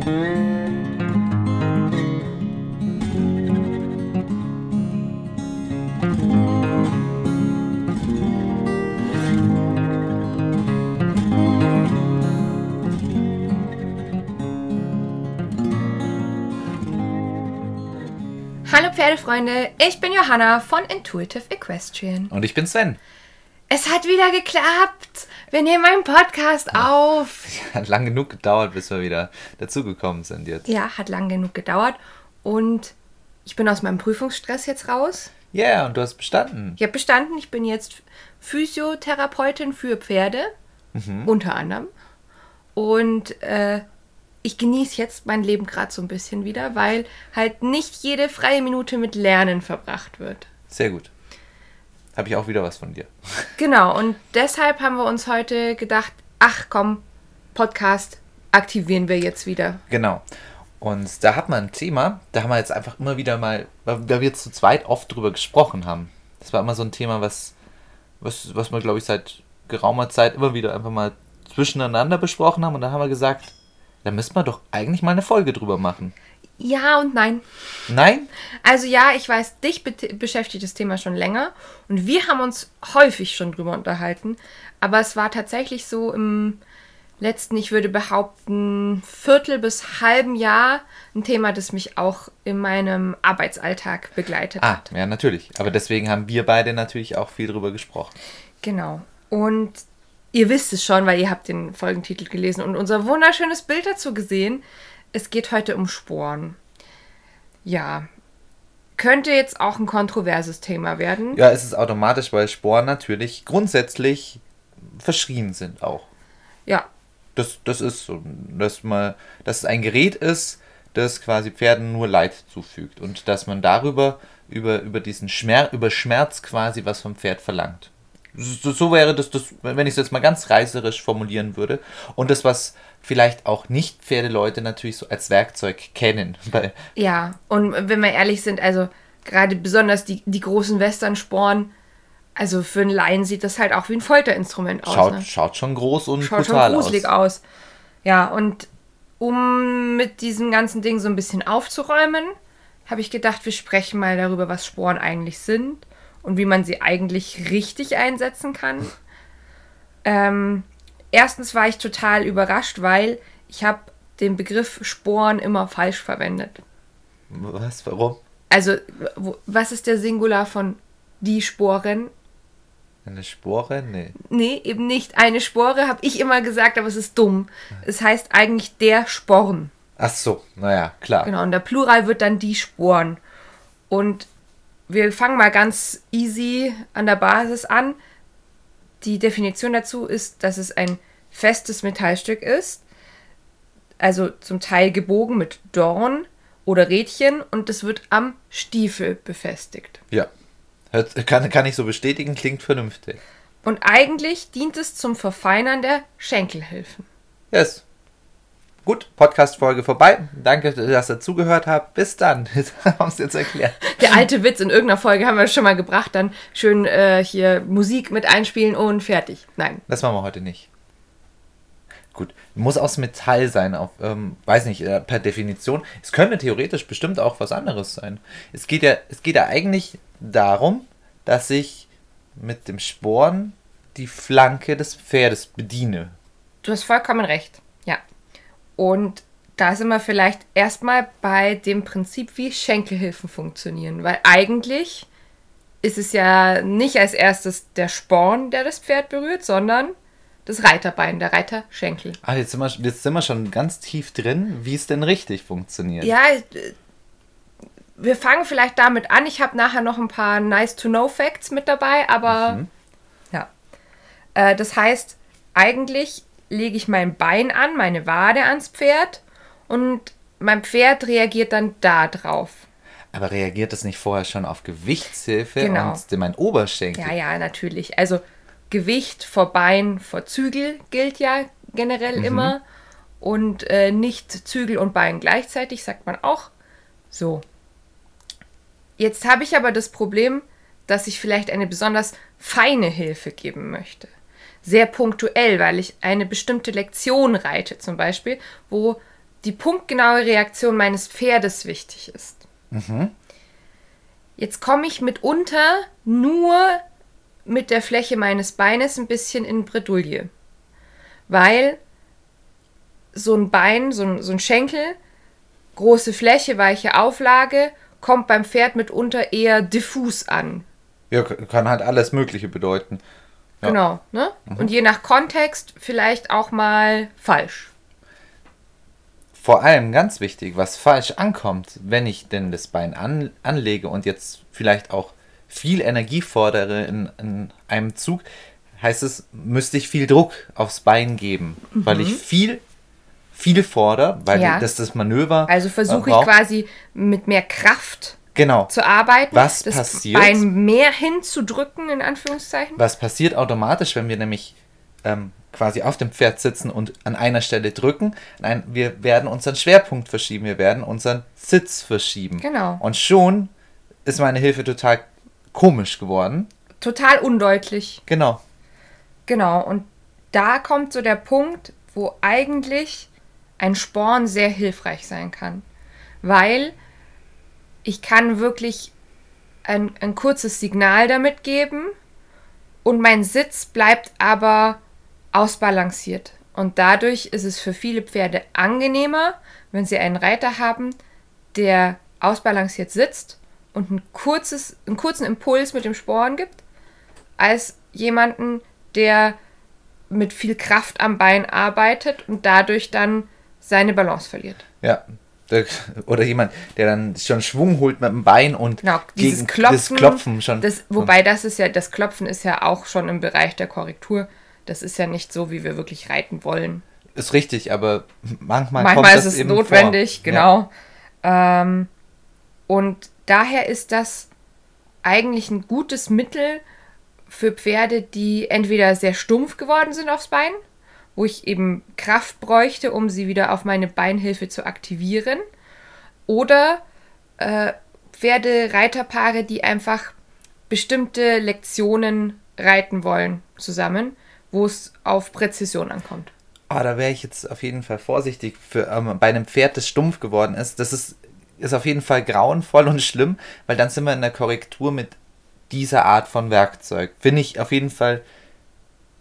Hallo Pferdefreunde, ich bin Johanna von Intuitive Equestrian. Und ich bin Sven. Es hat wieder geklappt. Wir nehmen einen Podcast auf. Hat lang genug gedauert, bis wir wieder dazugekommen sind jetzt. Ja, hat lang genug gedauert. Und ich bin aus meinem Prüfungsstress jetzt raus. Ja, yeah, und du hast bestanden. Ich habe bestanden. Ich bin jetzt Physiotherapeutin für Pferde. Mhm. Unter anderem. Und äh, ich genieße jetzt mein Leben gerade so ein bisschen wieder, weil halt nicht jede freie Minute mit Lernen verbracht wird. Sehr gut. Habe ich auch wieder was von dir. Genau, und deshalb haben wir uns heute gedacht, ach komm, Podcast aktivieren wir jetzt wieder. Genau. Und da hat man ein Thema, da haben wir jetzt einfach immer wieder mal, weil wir jetzt zu zweit oft drüber gesprochen haben. Das war immer so ein Thema, was, was, was wir, glaube ich, seit geraumer Zeit immer wieder einfach mal zwischeneinander besprochen haben. Und da haben wir gesagt, da müsste man doch eigentlich mal eine Folge drüber machen. Ja und nein. Nein? Also ja, ich weiß, dich be beschäftigt das Thema schon länger und wir haben uns häufig schon drüber unterhalten, aber es war tatsächlich so im letzten, ich würde behaupten, Viertel bis halben Jahr ein Thema, das mich auch in meinem Arbeitsalltag begleitet ah, hat. Ja, natürlich. Aber deswegen haben wir beide natürlich auch viel drüber gesprochen. Genau. Und ihr wisst es schon, weil ihr habt den Folgentitel gelesen und unser wunderschönes Bild dazu gesehen. Es geht heute um Sporen. Ja. Könnte jetzt auch ein kontroverses Thema werden. Ja, es ist automatisch, weil Sporen natürlich grundsätzlich verschrien sind auch. Ja. Das, das ist so, dass, man, dass es ein Gerät ist, das quasi Pferden nur Leid zufügt und dass man darüber, über, über diesen Schmerz, über Schmerz quasi was vom Pferd verlangt. So, so wäre das, das, wenn ich es jetzt mal ganz reißerisch formulieren würde. Und das, was vielleicht auch nicht Pferdeleute natürlich so als Werkzeug kennen. Weil ja, und wenn wir ehrlich sind, also gerade besonders die, die großen Western-Sporen, also für einen Laien sieht das halt auch wie ein Folterinstrument aus. Schaut, ne? schaut schon groß und Schaut schon brutal gruselig aus. aus. Ja, und um mit diesem ganzen Ding so ein bisschen aufzuräumen, habe ich gedacht, wir sprechen mal darüber, was Sporen eigentlich sind und wie man sie eigentlich richtig einsetzen kann. Ähm, erstens war ich total überrascht, weil ich habe den Begriff Sporen immer falsch verwendet. Was? Warum? Also, was ist der Singular von die Sporen? Eine Spore? Nee. Nee, eben nicht. Eine Spore habe ich immer gesagt, aber es ist dumm. Es heißt eigentlich der Sporn. Ach so, naja, klar. Genau, und der Plural wird dann die Sporen. Und wir fangen mal ganz easy an der Basis an. Die Definition dazu ist, dass es ein festes Metallstück ist, also zum Teil gebogen mit Dorn oder Rädchen und es wird am Stiefel befestigt. Ja. Kann, kann ich so bestätigen, klingt vernünftig. Und eigentlich dient es zum Verfeinern der Schenkelhilfen. Yes. Gut, Podcast-Folge vorbei. Danke, dass ihr zugehört habt. Bis dann. Haben wir es jetzt erklärt. Der alte Witz in irgendeiner Folge haben wir schon mal gebracht. Dann schön äh, hier Musik mit einspielen und fertig. Nein. Das machen wir heute nicht. Gut, muss aus Metall sein, auf, ähm, weiß nicht, äh, per Definition. Es könnte theoretisch bestimmt auch was anderes sein. Es geht ja, es geht ja eigentlich darum, dass ich mit dem Sporn die Flanke des Pferdes bediene. Du hast vollkommen recht. Und da sind wir vielleicht erstmal bei dem Prinzip, wie Schenkelhilfen funktionieren. Weil eigentlich ist es ja nicht als erstes der Sporn, der das Pferd berührt, sondern das Reiterbein, der Reiterschenkel. Ah, jetzt sind, wir, jetzt sind wir schon ganz tief drin, wie es denn richtig funktioniert. Ja, äh, wir fangen vielleicht damit an. Ich habe nachher noch ein paar Nice-to-Know-Facts mit dabei, aber Mhm. ja. Äh, das heißt, eigentlich lege ich mein Bein an, meine Wade ans Pferd und mein Pferd reagiert dann da drauf. Aber reagiert das nicht vorher schon auf Gewichtshilfe Genau. und mein Oberschenkel? Ja, ja, natürlich. Also Gewicht vor Bein vor Zügel gilt ja generell immer. Und äh, nicht Zügel und Bein gleichzeitig, sagt man auch. So. Jetzt habe ich aber das Problem, dass ich vielleicht eine besonders feine Hilfe geben möchte. Sehr punktuell, weil ich eine bestimmte Lektion reite, zum Beispiel, wo die punktgenaue Reaktion meines Pferdes wichtig ist. Jetzt komme ich mitunter nur mit der Fläche meines Beines ein bisschen in Bredouille. Weil so ein Bein, so ein, so ein Schenkel, große Fläche, weiche Auflage, kommt beim Pferd mitunter eher diffus an. Ja, kann halt alles Mögliche bedeuten. Ja. Genau, ne? Und je nach Kontext vielleicht auch mal falsch. Vor allem ganz wichtig, was falsch ankommt, wenn ich denn das Bein an, anlege und jetzt vielleicht auch viel Energie fordere in, in einem Zug, heißt es, müsste ich viel Druck aufs Bein geben, weil ich viel, viel fordere, weil Ja. das das Manöver. Also äh, versuche ich braucht. quasi mit mehr Kraft Genau. zu arbeiten, Was das passiert? Bein mehr hinzudrücken, in Anführungszeichen. Was passiert automatisch, wenn wir nämlich ähm, quasi auf dem Pferd sitzen und an einer Stelle drücken? Nein, wir werden unseren Schwerpunkt verschieben, wir werden unseren Sitz verschieben. Genau. Und schon ist meine Hilfe total komisch geworden. Total undeutlich. Genau. Genau, und da kommt so der Punkt, wo eigentlich ein Sporn sehr hilfreich sein kann. Weil ich kann wirklich ein, ein kurzes Signal damit geben und mein Sitz bleibt aber ausbalanciert. Und dadurch ist es für viele Pferde angenehmer, wenn sie einen Reiter haben, der ausbalanciert sitzt und ein kurzes, einen kurzen Impuls mit dem Sporen gibt, als jemanden, der mit viel Kraft am Bein arbeitet und dadurch dann seine Balance verliert. Ja. Der- Oder jemand, der dann schon Schwung holt mit dem Bein und Genau, dieses gegen Klopfen, das Klopfen schon. Das, wobei das ist ja, das Klopfen ist ja auch schon im Bereich der Korrektur. Das ist ja nicht so, wie wir wirklich reiten wollen. ist richtig, aber manchmal, Manchmal kommt ist das es eben notwendig, vor. genau. Ähm, und daher ist das eigentlich ein gutes Mittel für Pferde, die entweder sehr stumpf geworden sind aufs Bein, wo ich eben Kraft bräuchte, um sie wieder auf meine Beinhilfe zu aktivieren, oder äh, Pferde, Reiterpaare, die einfach bestimmte Lektionen reiten wollen zusammen, wo es auf Präzision ankommt. Ah, da wäre ich jetzt auf jeden Fall vorsichtig für, ähm, bei einem Pferd, das stumpf geworden ist. Das ist, ist auf jeden Fall grauenvoll und schlimm, weil dann sind wir in der Korrektur mit dieser Art von Werkzeug. Finde ich auf jeden Fall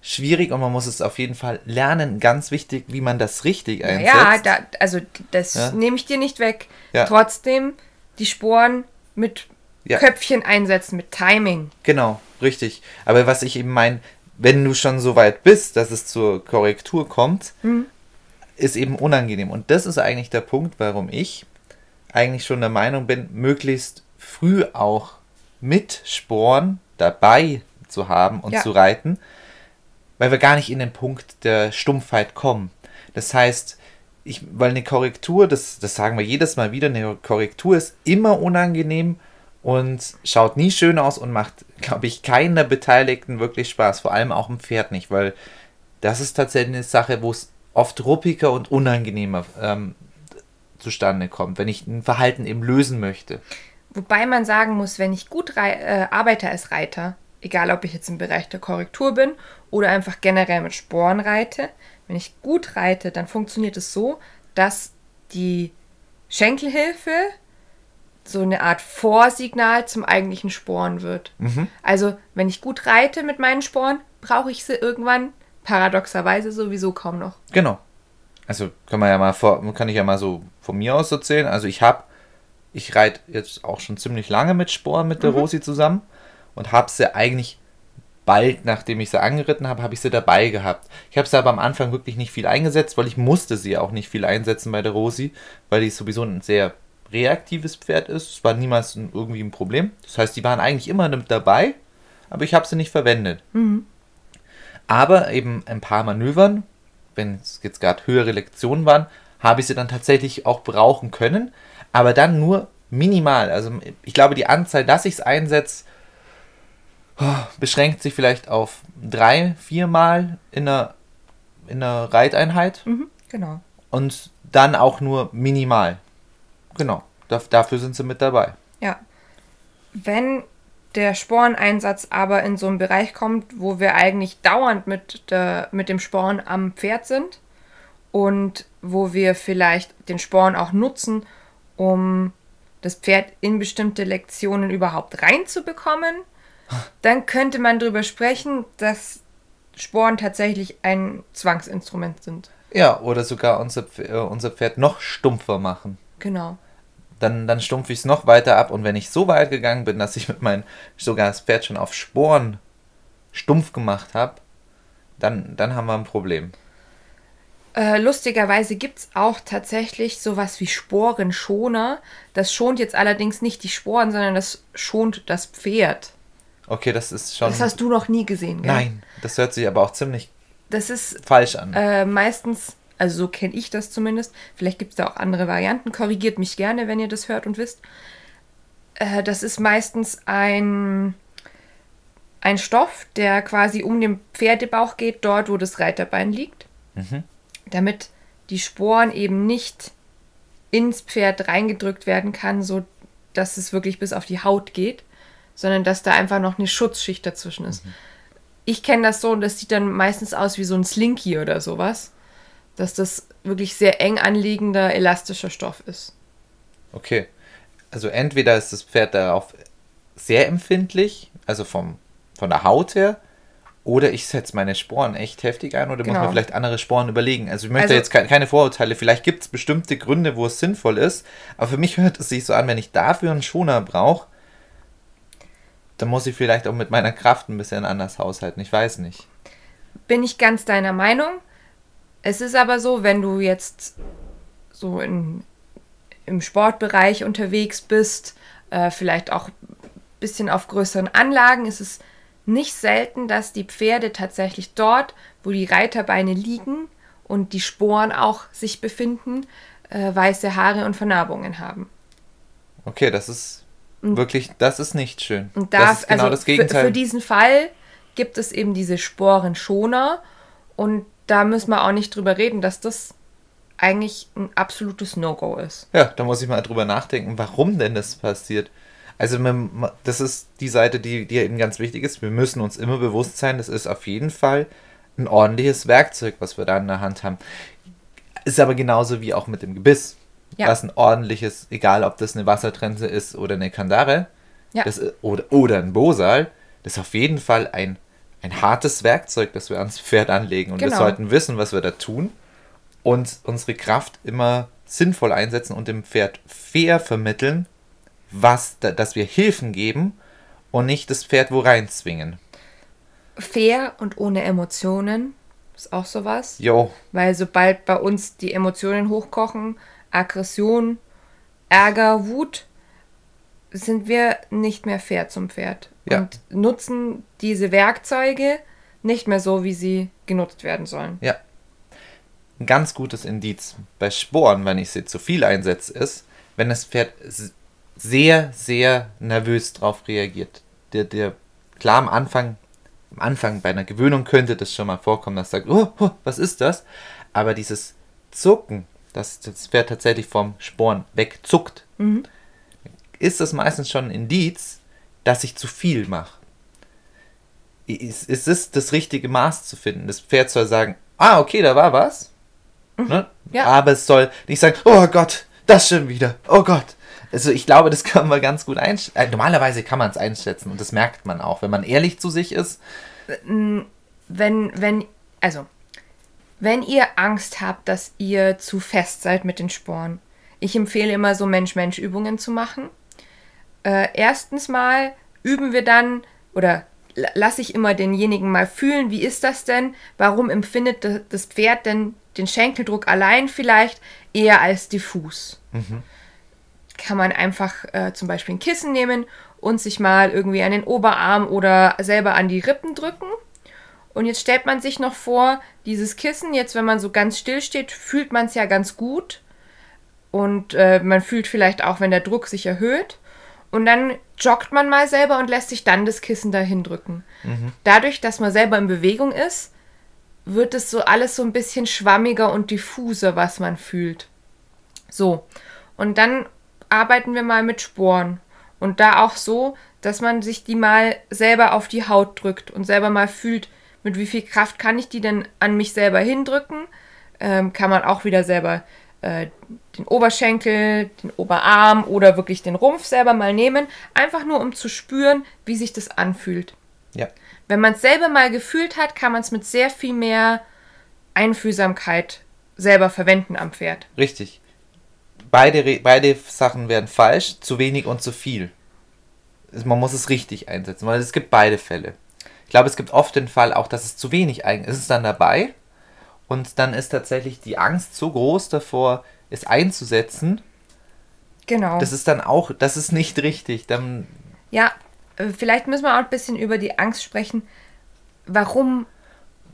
schwierig und man muss es auf jeden Fall lernen. Ganz wichtig, wie man das richtig einsetzt. Ja, da, also das Ja. nehme ich dir nicht weg. Ja. Trotzdem die Sporen mit Ja. Köpfchen einsetzen, mit Timing. Genau, richtig. Aber was ich eben meine, wenn du schon so weit bist, dass es zur Korrektur kommt, ist eben unangenehm. Und das ist eigentlich der Punkt, warum ich eigentlich schon der Meinung bin, möglichst früh auch mit Sporen dabei zu haben und zu reiten, weil wir gar nicht in den Punkt der Stumpfheit kommen. Das heißt, ich, weil eine Korrektur, das, das sagen wir jedes Mal wieder, eine Korrektur ist immer unangenehm und schaut nie schön aus und macht, glaube ich, keiner Beteiligten wirklich Spaß, vor allem auch dem Pferd nicht, weil das ist tatsächlich eine Sache, wo es oft ruppiger und unangenehmer ähm, zustande kommt, wenn ich ein Verhalten eben lösen möchte. Wobei man sagen muss, wenn ich gut äh, arbeite als Reiter, egal ob ich jetzt im Bereich der Korrektur bin oder einfach generell mit Sporen reite, wenn ich gut reite, dann funktioniert es so, dass die Schenkelhilfe so eine Art Vorsignal zum eigentlichen Sporen wird. Also, wenn ich gut reite mit meinen Sporen, brauche ich sie irgendwann paradoxerweise sowieso kaum noch. Genau. Also kann man ja mal vor, kann ich ja mal so von mir aus erzählen. Also ich habe, ich reite jetzt auch schon ziemlich lange mit Sporen mit der Rosi zusammen und habe sie eigentlich bald, nachdem ich sie angeritten habe, habe ich sie dabei gehabt. Ich habe sie aber am Anfang wirklich nicht viel eingesetzt, weil ich musste sie auch nicht viel einsetzen bei der Rosi, weil die sowieso ein sehr reaktives Pferd ist. Es war niemals irgendwie ein Problem. Das heißt, die waren eigentlich immer mit dabei, aber ich habe sie nicht verwendet. Aber eben ein paar Manövern, wenn es jetzt gerade höhere Lektionen waren, habe ich sie dann tatsächlich auch brauchen können, aber dann nur minimal. Also ich glaube, die Anzahl, dass ich es einsetze, beschränkt sich vielleicht auf drei, viermal in einer, in einer Reiteinheit Mhm, genau. und dann auch nur minimal. Genau, da, dafür sind sie mit dabei. Ja. Wenn der Sporeneinsatz aber in so einen Bereich kommt, wo wir eigentlich dauernd mit, der, mit dem Sporen am Pferd sind und wo wir vielleicht den Sporn auch nutzen, um das Pferd in bestimmte Lektionen überhaupt reinzubekommen, dann könnte man darüber sprechen, dass Sporen tatsächlich ein Zwangsinstrument sind. Ja, oder sogar unser, äh, unser Pferd noch stumpfer machen. Genau. Dann, dann stumpfe ich es noch weiter ab und wenn ich so weit gegangen bin, dass ich mit meinem sogar das Pferd schon auf Sporen stumpf gemacht habe, dann, dann haben wir ein Problem. Äh, lustigerweise gibt es auch tatsächlich sowas wie Sporenschoner. Das schont jetzt allerdings nicht die Sporen, sondern das schont das Pferd. Okay, das ist schon. Das hast du noch nie gesehen, gell? Nein, das hört sich aber auch ziemlich Das ist falsch an. äh, meistens, also so kenne ich das zumindest. Vielleicht gibt es da auch andere Varianten. Korrigiert mich gerne, wenn ihr das hört und wisst. Äh, das ist meistens ein, ein Stoff, der quasi um den Pferdebauch geht, dort, wo das Reiterbein liegt. Damit die Sporen eben nicht ins Pferd reingedrückt werden kann, so dass es wirklich bis auf die Haut geht, sondern dass da einfach noch eine Schutzschicht dazwischen ist. Ich kenne das so und das sieht dann meistens aus wie so ein Slinky oder sowas, dass das wirklich sehr eng anliegender elastischer Stoff ist. Okay. Also entweder ist das Pferd darauf sehr empfindlich, also vom, von der Haut her, oder ich setze meine Sporen echt heftig ein oder muss Genau. mir vielleicht andere Sporen überlegen. Also ich möchte Also- jetzt ke keine Vorurteile, vielleicht gibt es bestimmte Gründe, wo es sinnvoll ist, aber für mich hört es sich so an, wenn ich dafür einen Schoner brauche, dann muss ich vielleicht auch mit meiner Kraft ein bisschen anders haushalten. Ich weiß nicht. Bin ich ganz deiner Meinung. Es ist aber so, wenn du jetzt so in, im Sportbereich unterwegs bist, äh, vielleicht auch ein bisschen auf größeren Anlagen, ist es nicht selten, dass die Pferde tatsächlich dort, wo die Reiterbeine liegen und die Sporen auch sich befinden, äh, weiße Haare und Vernarbungen haben. Okay, das ist wirklich, das ist nicht schön. Und das da, ist genau also das Gegenteil. Für, für diesen Fall gibt es eben diese Sporenschoner und da müssen wir auch nicht drüber reden, dass das eigentlich ein absolutes No-Go ist. Ja, da muss ich mal drüber nachdenken, warum denn das passiert. Also das ist die Seite, die, die eben ganz wichtig ist. Wir müssen uns immer bewusst sein, das ist auf jeden Fall ein ordentliches Werkzeug, was wir da in der Hand haben. Ist aber genauso wie auch mit dem Gebiss. Ja. Was ein ordentliches, egal ob das eine Wassertrense ist oder eine Kandare Ja. das, oder, oder ein Bosal, das ist auf jeden Fall ein, ein hartes Werkzeug, das wir ans Pferd anlegen. Und wir Genau. sollten wissen, was wir da tun und unsere Kraft immer sinnvoll einsetzen und dem Pferd fair vermitteln, was, da, dass wir Hilfen geben und nicht das Pferd wo reinzwingen. Fair und ohne Emotionen ist auch sowas. Jo, Weil sobald bei uns die Emotionen hochkochen, Aggression, Ärger, Wut, sind wir nicht mehr fair zum Pferd. Ja. Und nutzen diese Werkzeuge nicht mehr so, wie sie genutzt werden sollen. ja. Ein ganz gutes Indiz bei Sporen, wenn ich sie zu viel einsetze, ist, wenn das Pferd sehr, sehr nervös drauf reagiert. Der, der, klar, am Anfang, am Anfang bei einer Gewöhnung könnte das schon mal vorkommen, dass sagt, oh, oh, was ist das? Aber dieses Zucken, dass das Pferd tatsächlich vom Sporen wegzuckt, ist das meistens schon ein Indiz, dass ich zu viel mache. Es es ist das richtige Maß zu finden. Das Pferd soll sagen, ah, okay, da war was. Ne? Ja. Aber es soll nicht sagen, oh Gott, das schon wieder, oh Gott. Also ich glaube, das kann man ganz gut einschätzen. Äh, normalerweise kann man es einschätzen und das merkt man auch. Wenn man ehrlich zu sich ist, wenn, wenn, also, wenn ihr Angst habt, dass ihr zu fest seid mit den Sporen, ich empfehle immer so Mensch-Mensch-Übungen zu machen. Äh, erstens mal üben wir dann, oder la- lasse ich immer denjenigen mal fühlen, wie ist das denn? Warum empfindet da- das Pferd denn den Schenkeldruck allein vielleicht eher als diffus? kann man einfach äh, zum Beispiel ein Kissen nehmen und sich mal irgendwie an den Oberarm oder selber an die Rippen drücken. Und jetzt stellt man sich noch vor, dieses Kissen, jetzt wenn man so ganz still steht, fühlt man es ja ganz gut. Und äh, man fühlt vielleicht auch, wenn der Druck sich erhöht. Und dann joggt man mal selber und lässt sich dann das Kissen dahin drücken. Dadurch, dass man selber in Bewegung ist, wird es so alles so ein bisschen schwammiger und diffuser, was man fühlt. So, und dann arbeiten wir mal mit Sporen. Und da auch so, dass man sich die mal selber auf die Haut drückt und selber mal fühlt, mit wie viel Kraft kann ich die denn an mich selber hindrücken. ähm, kann man auch wieder selber äh, den Oberschenkel, den Oberarm oder wirklich den Rumpf selber mal nehmen. Einfach nur, um zu spüren, wie sich das anfühlt. Ja. Wenn man es selber mal gefühlt hat, kann man es mit sehr viel mehr Einfühlsamkeit selber verwenden am Pferd. Richtig. Beide, beide Sachen werden falsch, zu wenig und zu viel. Man muss es richtig einsetzen, weil es gibt beide Fälle. Ich glaube, es gibt oft den Fall auch, dass es zu wenig eigentlich ist. Es ist dann dabei und dann ist tatsächlich die Angst so groß davor, es einzusetzen. Genau. Das ist dann auch, das ist nicht richtig. Dann, ja, äh, vielleicht müssen wir auch ein bisschen über die Angst sprechen. Warum,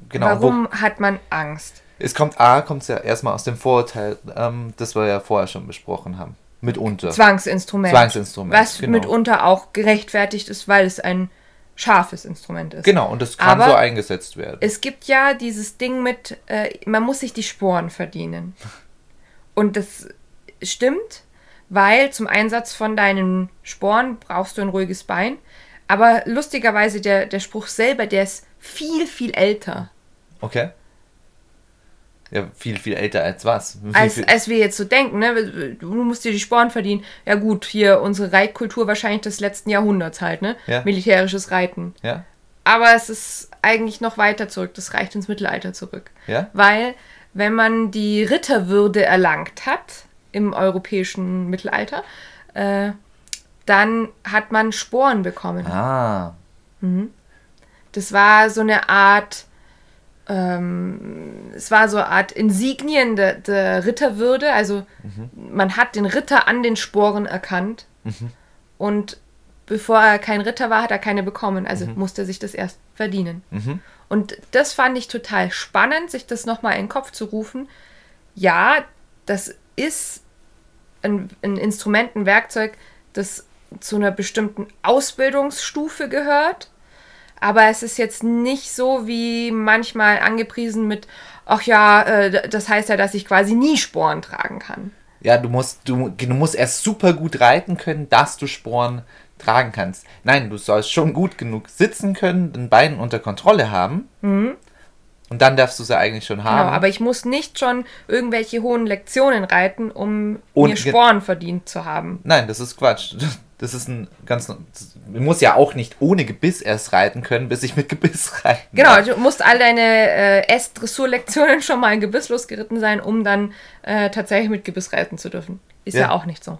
genau, warum hat man Angst? Es kommt A, kommt es ja erstmal aus dem Vorurteil, ähm, das wir ja vorher schon besprochen haben. Mitunter. Zwangsinstrument. Zwangsinstrument, Was genau. mitunter auch gerechtfertigt ist, weil es ein scharfes Instrument ist. Genau, und das kann Aber so eingesetzt werden. Es gibt ja dieses Ding mit, äh, man muss sich die Sporen verdienen. Und das stimmt, weil zum Einsatz von deinen Sporen brauchst du ein ruhiges Bein. Aber lustigerweise, der, der Spruch selber, der ist viel, viel älter. Okay. Ja, viel, viel älter als was. Als, als wir jetzt so denken, ne? Du musst dir die Sporen verdienen. Ja gut, hier unsere Reitkultur wahrscheinlich des letzten Jahrhunderts halt, ne? Ja. Militärisches Reiten. ja? Aber es ist eigentlich noch weiter zurück. Das reicht ins Mittelalter zurück. Ja? Weil, wenn man die Ritterwürde erlangt hat im europäischen Mittelalter, äh, dann hat man Sporen bekommen. Ah. Das war so eine Art, ähm, es war so eine Art Insignien der, der Ritterwürde. Also man hat den Ritter an den Sporen erkannt. Und bevor er kein Ritter war, hat er keine bekommen. Also musste er sich das erst verdienen. Mhm. Und das fand ich total spannend, sich das nochmal in den Kopf zu rufen. Ja, das ist ein, ein Instrument, ein Werkzeug, das zu einer bestimmten Ausbildungsstufe gehört. Aber es ist jetzt nicht so wie manchmal angepriesen mit, ach ja, äh, das heißt ja, dass ich quasi nie Sporen tragen kann. Ja, du musst, du, du musst erst super gut reiten können, dass du Sporen tragen kannst. Nein, du sollst schon gut genug sitzen können, den Beinen unter Kontrolle haben. Und dann darfst du sie eigentlich schon Genau, haben. aber ich muss nicht schon irgendwelche hohen Lektionen reiten, um Und mir Sporen verdient zu haben. Nein, das ist Quatsch. Das ist ein ganz. Ich muss ja auch nicht ohne Gebiss erst reiten können, bis ich mit Gebiss reiten. Genau, darf. du musst all deine äh, S-Dressurlektionen schon mal gebisslos geritten sein, um dann äh, tatsächlich mit Gebiss reiten zu dürfen. Ist ja, Ja. auch nicht so.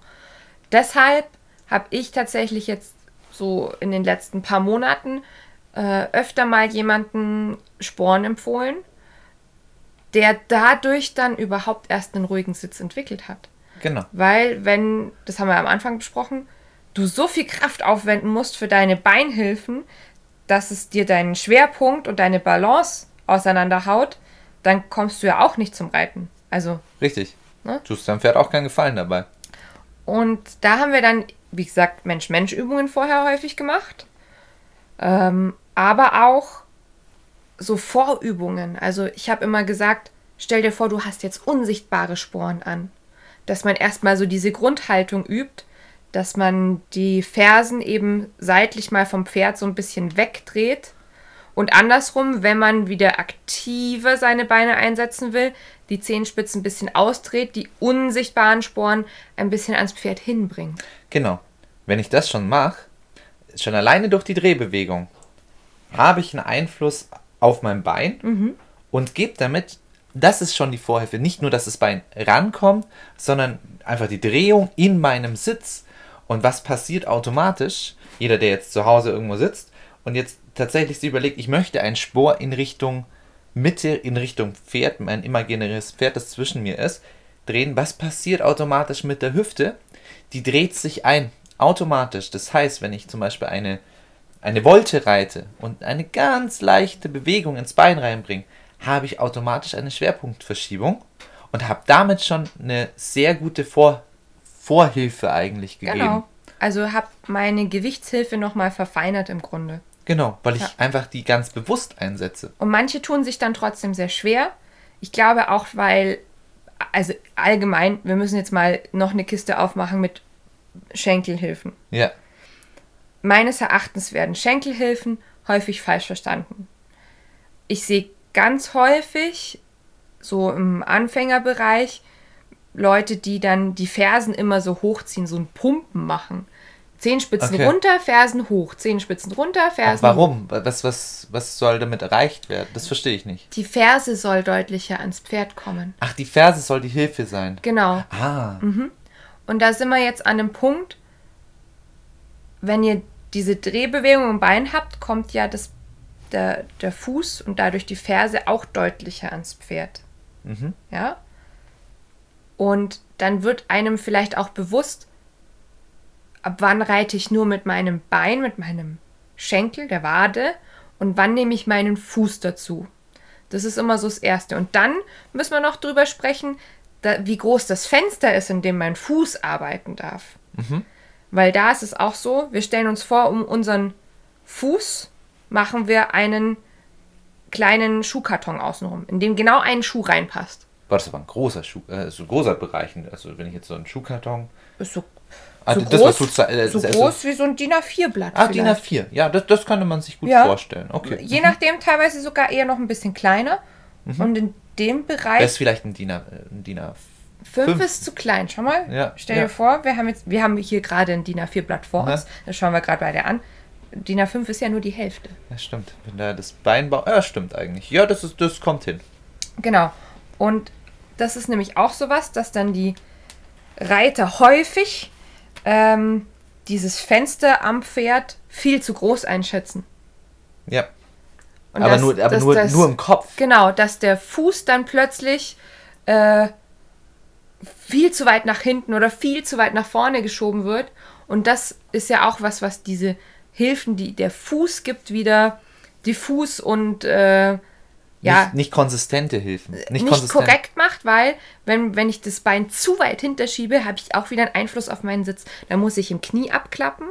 Deshalb habe ich tatsächlich jetzt so in den letzten paar Monaten äh, öfter mal jemanden Sporen empfohlen, der dadurch dann überhaupt erst einen ruhigen Sitz entwickelt hat. Genau. Weil, wenn, das haben wir am Anfang besprochen, du so viel Kraft aufwenden musst für deine Beinhilfen, dass es dir deinen Schwerpunkt und deine Balance auseinanderhaut, dann kommst du ja auch nicht zum Reiten. Also, Richtig. Ne? Tust deinem Pferd auch keinen Gefallen dabei. und da haben wir dann, wie gesagt, Mensch-Mensch-Übungen vorher häufig gemacht. Ähm, aber auch so Vorübungen. Also ich habe immer gesagt, stell dir vor, du hast jetzt unsichtbare Sporen an. Dass man erstmal so diese Grundhaltung übt, dass man die Fersen eben seitlich mal vom Pferd so ein bisschen wegdreht. Und andersrum, wenn man wieder aktiver seine Beine einsetzen will, die Zehenspitzen ein bisschen ausdreht, die unsichtbaren Sporen ein bisschen ans Pferd hinbringt. Genau. Wenn ich das schon mache, schon alleine durch die Drehbewegung, habe ich einen Einfluss auf mein Bein und gebe damit, das ist schon die Vorhilfe, nicht nur, dass das Bein rankommt, sondern einfach die Drehung in meinem Sitz. Und was passiert automatisch? Jeder, der jetzt zu Hause irgendwo sitzt und jetzt tatsächlich sich überlegt, ich möchte einen Spor in Richtung Mitte, in Richtung Pferd, mein imaginäres Pferd, das zwischen mir ist, drehen. Was passiert automatisch mit der Hüfte? Die dreht sich ein, automatisch. Das heißt, wenn ich zum Beispiel eine, eine Wolte reite und eine ganz leichte Bewegung ins Bein reinbringe, habe ich automatisch eine Schwerpunktverschiebung und habe damit schon eine sehr gute Vor Vorhilfe eigentlich gegeben. Genau. Also habe meine Gewichtshilfe nochmal verfeinert im Grunde. Genau, weil ich Ja. einfach die ganz bewusst einsetze. Und manche tun sich dann trotzdem sehr schwer. Ich glaube auch, weil, also allgemein, wir müssen jetzt mal noch eine Kiste aufmachen mit Schenkelhilfen. Ja, Meines Erachtens werden Schenkelhilfen häufig falsch verstanden. Ich sehe ganz häufig so im Anfängerbereich Leute, die dann die Fersen immer so hochziehen, so ein Pumpen machen. Zehenspitzen Okay. runter, Fersen hoch, Zehenspitzen runter, Fersen hoch. Warum? Was, was, was soll damit erreicht werden? Das verstehe ich nicht. Die Ferse soll deutlicher ans Pferd kommen. Ach, die Ferse soll die Hilfe sein. Genau. Ah, Und da sind wir jetzt an dem Punkt, wenn ihr diese Drehbewegung im Bein habt, kommt ja das, der, der Fuß und dadurch die Ferse auch deutlicher ans Pferd. Mhm. Ja? Und dann wird einem vielleicht auch bewusst, ab wann reite ich nur mit meinem Bein, mit meinem Schenkel, der Wade und wann nehme ich meinen Fuß dazu. Das ist immer so das Erste. Und dann müssen wir noch drüber sprechen, da, wie groß das Fenster ist, in dem mein Fuß arbeiten darf. Weil da ist es auch so, wir stellen uns vor, um unseren Fuß machen wir einen kleinen Schuhkarton außenrum, in dem genau ein Schuh reinpasst. War das aber ein großer Schuh, äh, so ein großer Bereich. Also wenn ich jetzt so einen Schuhkarton. Ist so, Ah, so das, groß, du äh, so das- groß wie so ein DIN A4-Blatt. Ah, DIN A4. Ja, das, das könnte man sich gut Ja. vorstellen. Okay. Je nachdem teilweise sogar eher noch ein bisschen kleiner. Und in dem Das Bereich ist vielleicht ein DIN, A, äh, ein DIN A. 5 fünf. ist zu klein. Schau mal. Ja, Stell ja. dir vor, wir haben jetzt, wir haben hier gerade ein DIN A4-Blatt vor Aha. uns. Das schauen wir gerade beide an. DIN A5 ist ja nur die Hälfte. Ja, stimmt. Wenn da das Bein baut. Ja, stimmt eigentlich. Ja, das, ist, das kommt hin. Genau. Und das ist nämlich auch sowas, dass dann die Reiter häufig ähm, dieses Fenster am Pferd viel zu groß einschätzen. Ja. Und aber dass- nur, aber nur, das- nur im Kopf. Genau, dass der Fuß dann plötzlich äh, viel zu weit nach hinten oder viel zu weit nach vorne geschoben wird. Und das ist ja auch was, was diese Hilfen, die der Fuß gibt, wieder diffus und äh, ja, Nicht, nicht konsistente Hilfen. Nicht, nicht, konsistent. korrekt macht, weil wenn, wenn ich das Bein zu weit hinterschiebe, habe ich auch wieder einen Einfluss auf meinen Sitz. Da muss ich im Knie abklappen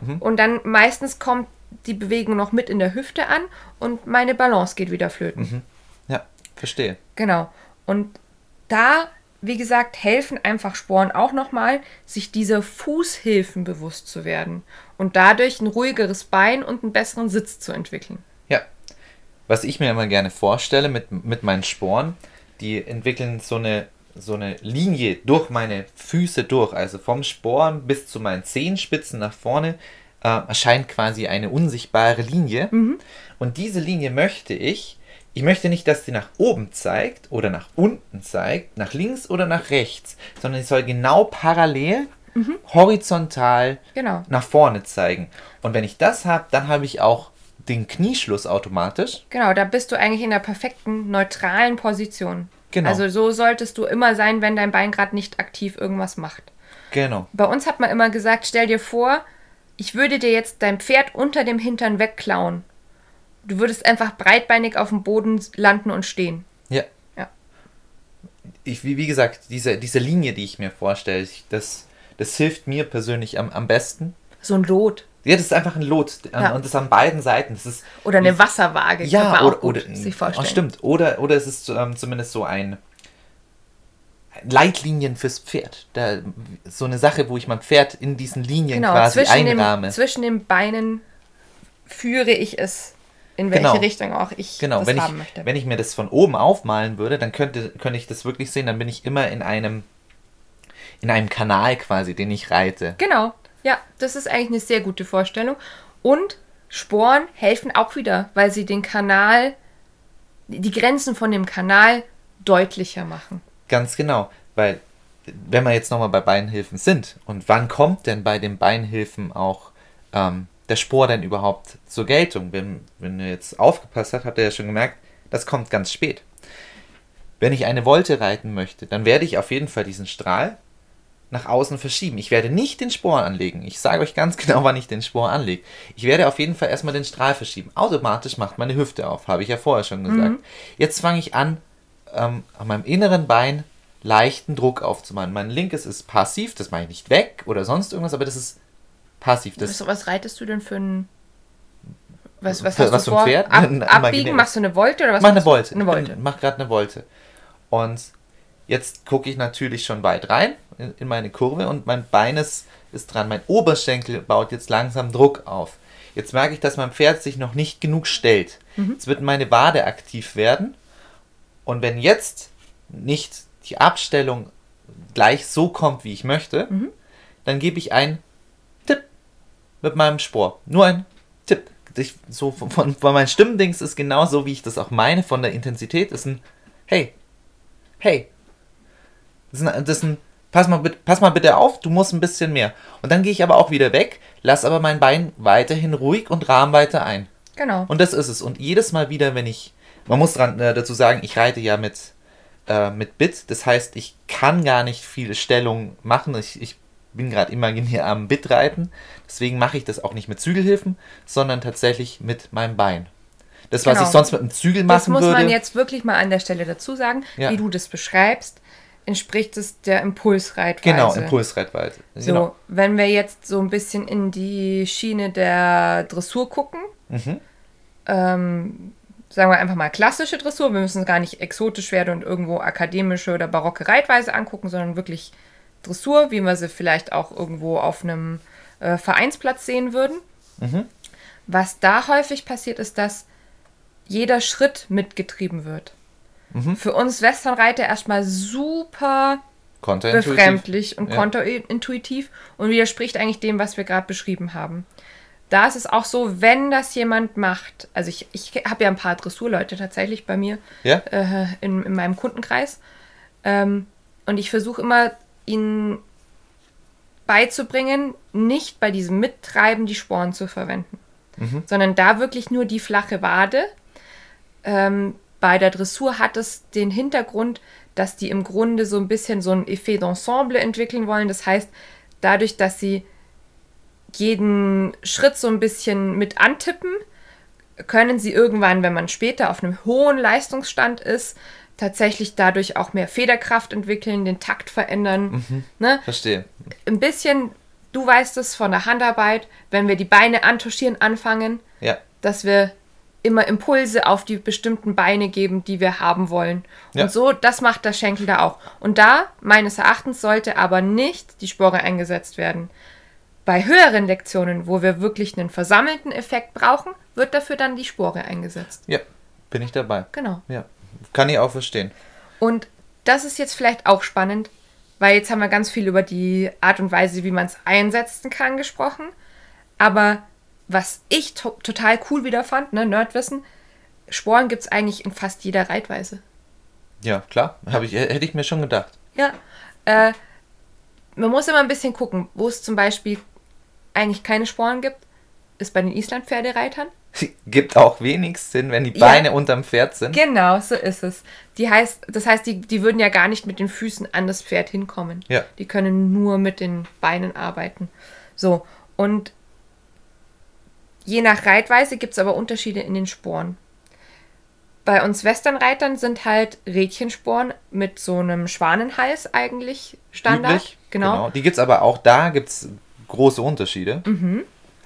Mhm. und dann meistens kommt die Bewegung noch mit in der Hüfte an und meine Balance geht wieder flöten. Mhm. Ja, verstehe. Genau. Und da, wie gesagt, helfen einfach Sporen auch nochmal, sich dieser Fußhilfen bewusst zu werden und dadurch ein ruhigeres Bein und einen besseren Sitz zu entwickeln. Ja. Was ich mir immer gerne vorstelle mit, mit meinen Sporen, die entwickeln so eine, so eine Linie durch meine Füße durch, also vom Sporen bis zu meinen Zehenspitzen nach vorne, äh, erscheint quasi eine unsichtbare Linie. Und diese Linie möchte ich, ich möchte nicht, dass sie nach oben zeigt oder nach unten zeigt, nach links oder nach rechts, sondern sie soll genau parallel, horizontal Genau. nach vorne zeigen. Und wenn ich das habe, dann habe ich auch den Knieschluss automatisch. Genau, da bist du eigentlich in der perfekten, neutralen Position. Genau. Also so solltest du immer sein, wenn dein Bein gerade nicht aktiv irgendwas macht. Genau. Bei uns hat man immer gesagt, stell dir vor, ich würde dir jetzt dein Pferd unter dem Hintern wegklauen. Du würdest einfach breitbeinig auf dem Boden landen und stehen. Ja. Ja. Ich, wie, wie gesagt, diese, diese Linie, die ich mir vorstelle, ich, das, das hilft mir persönlich am, am besten. So ein Lot. Ja, das ist einfach ein Lot. ähm, Ja. Und das an beiden Seiten. Das ist, Oder eine Wasserwaage. ja, kann man oder, auch gut oder sich oh, vorstellen. stimmt. Oder, oder es ist ähm, zumindest so ein Leitlinien fürs Pferd. Da, so eine Sache, wo ich mein Pferd in diesen Linien Genau, quasi zwischen, einrahme. dem, zwischen den Beinen führe ich es, in welche Genau. Richtung auch ich Genau, das wenn ich, haben möchte. wenn ich mir das von oben aufmalen würde, dann könnte, könnte ich das wirklich sehen, dann bin ich immer in einem, in einem Kanal quasi, den ich reite. Genau, ja, das ist eigentlich eine sehr gute Vorstellung. Und Sporen helfen auch wieder, weil sie den Kanal, die Grenzen von dem Kanal deutlicher machen. Ganz genau, weil wenn wir jetzt nochmal bei Beinhilfen sind und wann kommt denn bei den Beinhilfen auch ähm, der Spor denn überhaupt zur Geltung? Wenn, wenn ihr jetzt aufgepasst habt, habt ihr ja schon gemerkt, das kommt ganz spät. Wenn ich eine Volte reiten möchte, dann werde ich auf jeden Fall diesen Strahl nach außen verschieben. Ich werde nicht den Spor anlegen. Ich sage euch ganz genau, wann ich den Spor anlege. Ich werde auf jeden Fall erstmal den Strahl verschieben. Automatisch macht meine Hüfte auf, habe ich ja vorher schon gesagt. Jetzt fange ich an, ähm, an meinem inneren Bein leichten Druck aufzumachen. Mein linkes ist passiv, das mache ich nicht weg oder sonst irgendwas, aber das ist passiv. Das, Was, was reitest du denn für ein. Was, was Für- hast was du für ein vor? Pferd? Ab, abbiegen? Machst du eine Volte oder was? mach eine? Wolte. Eine Volte. Ich mach gerade eine Wolte. Und jetzt gucke ich natürlich schon weit rein in, in meine Kurve und mein Bein ist, ist dran. Mein Oberschenkel baut jetzt langsam Druck auf. Jetzt merke ich, dass mein Pferd sich noch nicht genug stellt. Mhm. Jetzt wird meine Wade aktiv werden Und wenn jetzt nicht die Abstellung gleich so kommt, wie ich möchte, dann gebe ich einen Tipp mit meinem Spohr. Nur ein Tipp. Ich, so von, von, von meinen Stimmdings ist genauso, wie ich das auch meine, von der Intensität, ist ein Hey, hey. Das ist ein, das ist ein pass, mal, bitte- pass mal bitte auf, du musst ein bisschen mehr. Und dann gehe ich aber auch wieder weg, lass aber mein Bein weiterhin ruhig und rahm weiter ein. Genau. Und das ist es. Und jedes Mal wieder, wenn ich, man muss dran, äh, dazu sagen, ich reite ja mit, äh, mit Bit. Das heißt, ich kann gar nicht viele Stellungen machen. Ich, ich bin gerade imaginär am Bit reiten. Deswegen mache ich das auch nicht mit Zügelhilfen, sondern tatsächlich mit meinem Bein. Das, was Genau. ich sonst mit einem Zügel Das machen muss würde. man jetzt wirklich mal an der Stelle dazu sagen, Ja. wie du das beschreibst, entspricht es der Impulsreitweise. genau, Impulsreitweite. So, Genau. wenn wir jetzt so ein bisschen in die Schiene der Dressur gucken, Mhm. ähm, sagen wir einfach mal klassische Dressur, wir müssen gar nicht exotisch werden und irgendwo akademische oder barocke Reitweise angucken, sondern wirklich Dressur, wie wir sie vielleicht auch irgendwo auf einem äh, Vereinsplatz sehen würden. Mhm. Was da häufig passiert, ist, dass jeder Schritt mitgetrieben wird. Mhm. Für uns Westernreiter erstmal super befremdlich und Ja. konterintuitiv und widerspricht eigentlich dem, was wir gerade beschrieben haben. Da ist es auch so, wenn das jemand macht, also ich, ich habe ja ein paar Dressurleute tatsächlich bei mir Ja? äh, in, in meinem Kundenkreis ähm, und ich versuche immer, ihnen beizubringen, nicht bei diesem Mittreiben die Sporen zu verwenden, Mhm. sondern da wirklich nur die flache Wade. Ähm, bei der Dressur hat es den Hintergrund, dass die im Grunde so ein bisschen so ein Effet d'ensemble entwickeln wollen. Das heißt, dadurch, dass sie jeden Schritt so ein bisschen mit antippen, können sie irgendwann, wenn man später auf einem hohen Leistungsstand ist, tatsächlich dadurch auch mehr Federkraft entwickeln, den Takt verändern. Ne? Verstehe. Ein bisschen, du weißt es von der Handarbeit, wenn wir die Beine antuschieren anfangen, Ja. dass wir immer Impulse auf die bestimmten Beine geben, die wir haben wollen. Ja. Und so, das macht der Schenkel da auch. Und da, meines Erachtens, sollte aber nicht die Spore eingesetzt werden. Bei höheren Lektionen, wo wir wirklich einen versammelten Effekt brauchen, wird dafür dann die Spore eingesetzt. Ja. Bin ich dabei. Genau. Ja. Kann ich auch verstehen. Und das ist jetzt vielleicht auch spannend, weil jetzt haben wir ganz viel über die Art und Weise, wie man es einsetzen kann, gesprochen. Aber was ich to total cool wieder fand, ne, Nerdwissen, Sporen gibt es eigentlich in fast jeder Reitweise. Ja, klar. Hab ich, hätte ich mir schon gedacht. Ja. Äh, man muss immer ein bisschen gucken, wo es zum Beispiel eigentlich keine Sporen gibt, ist bei den Islandpferdereitern. Gibt auch wenig Sinn, wenn die Ja. Beine unterm Pferd sind. Genau, so ist es. Die heißt, das heißt, die, die würden ja gar nicht mit den Füßen an das Pferd hinkommen. Ja. Die können nur mit den Beinen arbeiten. So, und je nach Reitweise gibt es aber Unterschiede in den Sporen. Bei uns Westernreitern sind halt Rädchensporen mit so einem Schwanenhals eigentlich Standard. Üblich. Genau. Die gibt es aber auch da gibt's große Unterschiede. Mhm.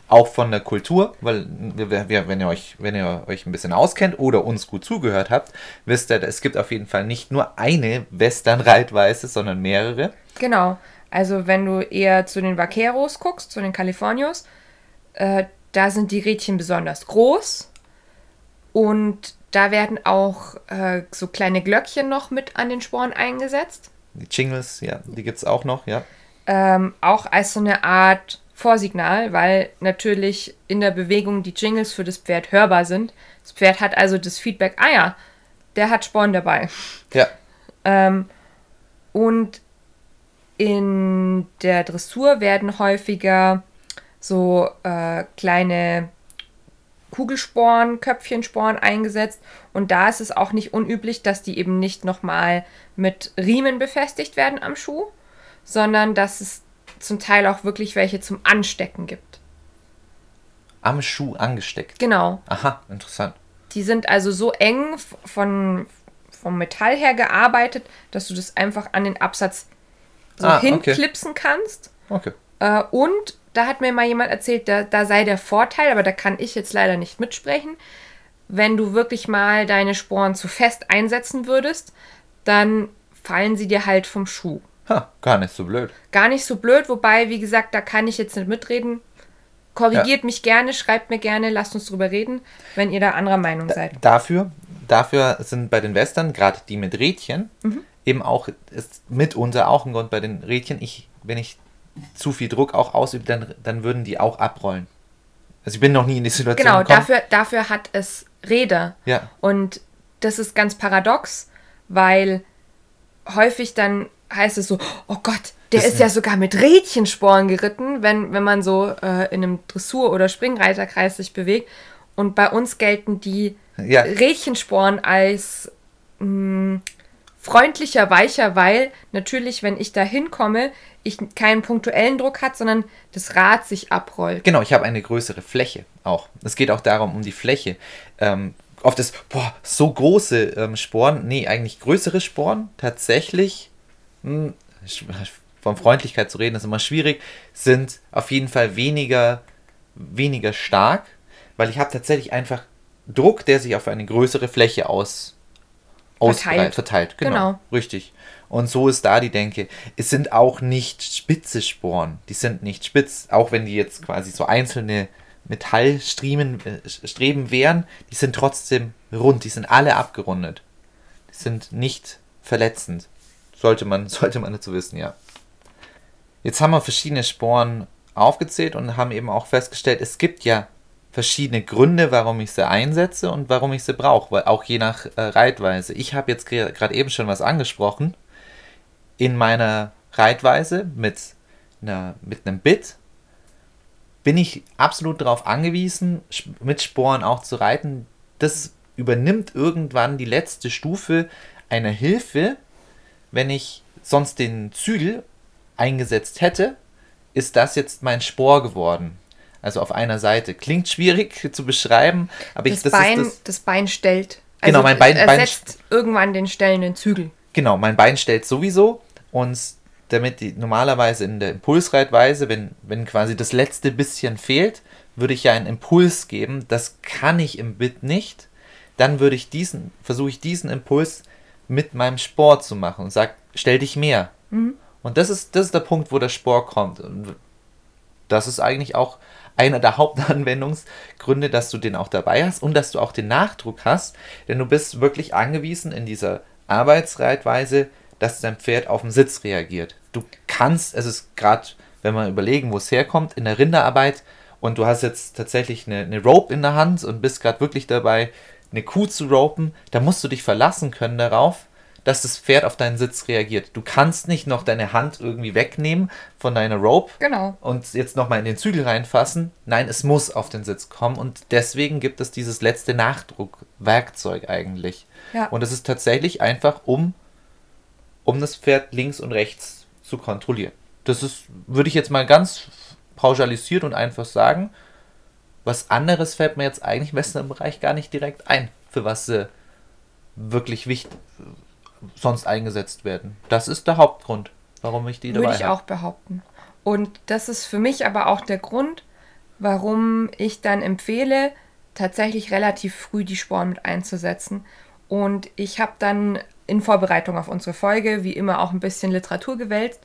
Auch von der Kultur, weil wenn, ihr euch, wenn ihr euch ein bisschen auskennt oder uns gut zugehört habt, wisst ihr, es gibt auf jeden Fall nicht nur eine Western-Reitweise, sondern mehrere. Genau. Also wenn du eher zu den Vaqueros guckst, zu den Californios, äh, da sind die Rädchen besonders groß und da werden auch äh, so kleine Glöckchen noch mit an den Sporen eingesetzt. Die Jingles, ja, die gibt es auch noch, ja. Ähm, auch als so eine Art Vorsignal, weil natürlich in der Bewegung die Jingles für das Pferd hörbar sind. Das Pferd hat also das Feedback, ah ja, der hat Sporen dabei. Ja, Ähm, und in der Dressur werden häufiger so äh, kleine Kugelsporen, Köpfchensporen eingesetzt. Und da ist es auch nicht unüblich, dass die eben nicht nochmal mit Riemen befestigt werden am Schuh, sondern dass es zum Teil auch wirklich welche zum Anstecken gibt. am Schuh angesteckt. Genau. Aha, interessant. Die sind also so eng von, vom Metall her gearbeitet, dass du das einfach an den Absatz so Ah, okay. hinklipsen kannst. Okay. Äh, und da hat mir mal jemand erzählt, da, da sei der Vorteil, aber da kann ich jetzt leider nicht mitsprechen, wenn du wirklich mal deine Sporen zu fest einsetzen würdest, dann fallen sie dir halt vom Schuh. Ha, gar nicht so blöd. Gar nicht so blöd, wobei, wie gesagt, da kann ich jetzt nicht mitreden. Korrigiert mich gerne, schreibt mir gerne, lasst uns drüber reden, wenn ihr da anderer Meinung seid. Dafür dafür sind bei den Western, gerade die mit Rädchen, Mhm. eben auch, ist mitunter auch ein Grund bei den Rädchen, ich, wenn ich zu viel Druck auch ausübe, dann, dann würden die auch abrollen. Also ich bin noch nie in die Situation Genau, gekommen. dafür, dafür hat es Räder. Ja, Und das ist ganz paradox, weil häufig dann heißt es so, oh Gott, der Das ist ist ja sogar mit Rädchensporen geritten, wenn, wenn man so äh, in einem Dressur- oder Springreiterkreis sich bewegt. Und bei uns gelten die ja, Rädchensporen als mh, freundlicher, weicher, weil natürlich, wenn ich da hinkomme, ich keinen punktuellen Druck hat, sondern das Rad sich abrollt. Genau, ich habe eine größere Fläche auch. Es geht auch darum, um die Fläche. Ähm, oft ist, boah, so große ähm, Sporen, nee, eigentlich größere Sporen, tatsächlich, hm, sch- von Freundlichkeit zu reden, ist immer schwierig, sind auf jeden Fall weniger, weniger stark, weil ich habe tatsächlich einfach Druck, der sich auf eine größere Fläche aus, ausbreitet, verteilt. Genau, Genau. richtig. Und so ist da die Denke. Es sind auch nicht spitze Sporen. Die sind nicht spitz, auch wenn die jetzt quasi so einzelne Metallstriemen, äh, wären, die sind trotzdem rund, die sind alle abgerundet. Die sind nicht verletzend. Sollte man, sollte man dazu wissen, ja. Jetzt haben wir verschiedene Sporen aufgezählt und haben eben auch festgestellt, es gibt ja verschiedene Gründe, warum ich sie einsetze und warum ich sie brauche, weil auch je nach äh, Reitweise. Ich habe jetzt ge- gerade eben schon was angesprochen. In meiner Reitweise mit, einer, mit einem Bit bin ich absolut darauf angewiesen, mit Sporen auch zu reiten. Das übernimmt irgendwann die letzte Stufe einer Hilfe, wenn ich sonst den Zügel eingesetzt hätte, ist das jetzt mein Spor geworden. Also auf einer Seite. Klingt schwierig zu beschreiben, aber Das, ich, das Bein, das. das Bein stellt. Also Genau, mein Bein- Bein- ersetzt irgendwann den stellenden Zügel. Genau, mein Bein stellt sowieso und damit die normalerweise in der Impulsreitweise, wenn, wenn quasi das letzte bisschen fehlt, würde ich ja einen Impuls geben. Das kann ich im Bit nicht. Dann würde ich diesen, versuche ich diesen Impuls mit meinem Sport zu machen und sage, stell dich mehr. Und das ist, das ist der Punkt, wo der Sport kommt. Und das ist eigentlich auch einer der Hauptanwendungsgründe, dass du den auch dabei hast und dass du auch den Nachdruck hast, denn du bist wirklich angewiesen in dieser Arbeitsreitweise, dass dein Pferd auf den Sitz reagiert. Du kannst, es ist gerade, wenn wir überlegen, wo es herkommt, in der Rinderarbeit und du hast jetzt tatsächlich eine, eine Rope in der Hand und bist gerade wirklich dabei, eine Kuh zu ropen, da musst du dich verlassen können darauf, dass das Pferd auf deinen Sitz reagiert. Du kannst nicht noch deine Hand irgendwie wegnehmen von deiner Rope Genau. und jetzt nochmal in den Zügel reinfassen. Nein, es muss auf den Sitz kommen und deswegen gibt es dieses letzte Nachdruckwerkzeug eigentlich. Ja. Und es ist tatsächlich einfach, um, um das Pferd links und rechts zu kontrollieren. Das ist, würde ich jetzt mal ganz pauschalisiert und einfach sagen. Was anderes fällt mir jetzt eigentlich im Western-Bereich gar nicht direkt ein, für was sie wirklich wichtig sonst eingesetzt werden. Das ist der Hauptgrund, warum ich die dabei Würde ich habe. auch behaupten. Und das ist für mich aber auch der Grund, warum ich dann empfehle, tatsächlich relativ früh die Sporen mit einzusetzen. Und ich habe dann in Vorbereitung auf unsere Folge wie immer auch ein bisschen Literatur gewälzt.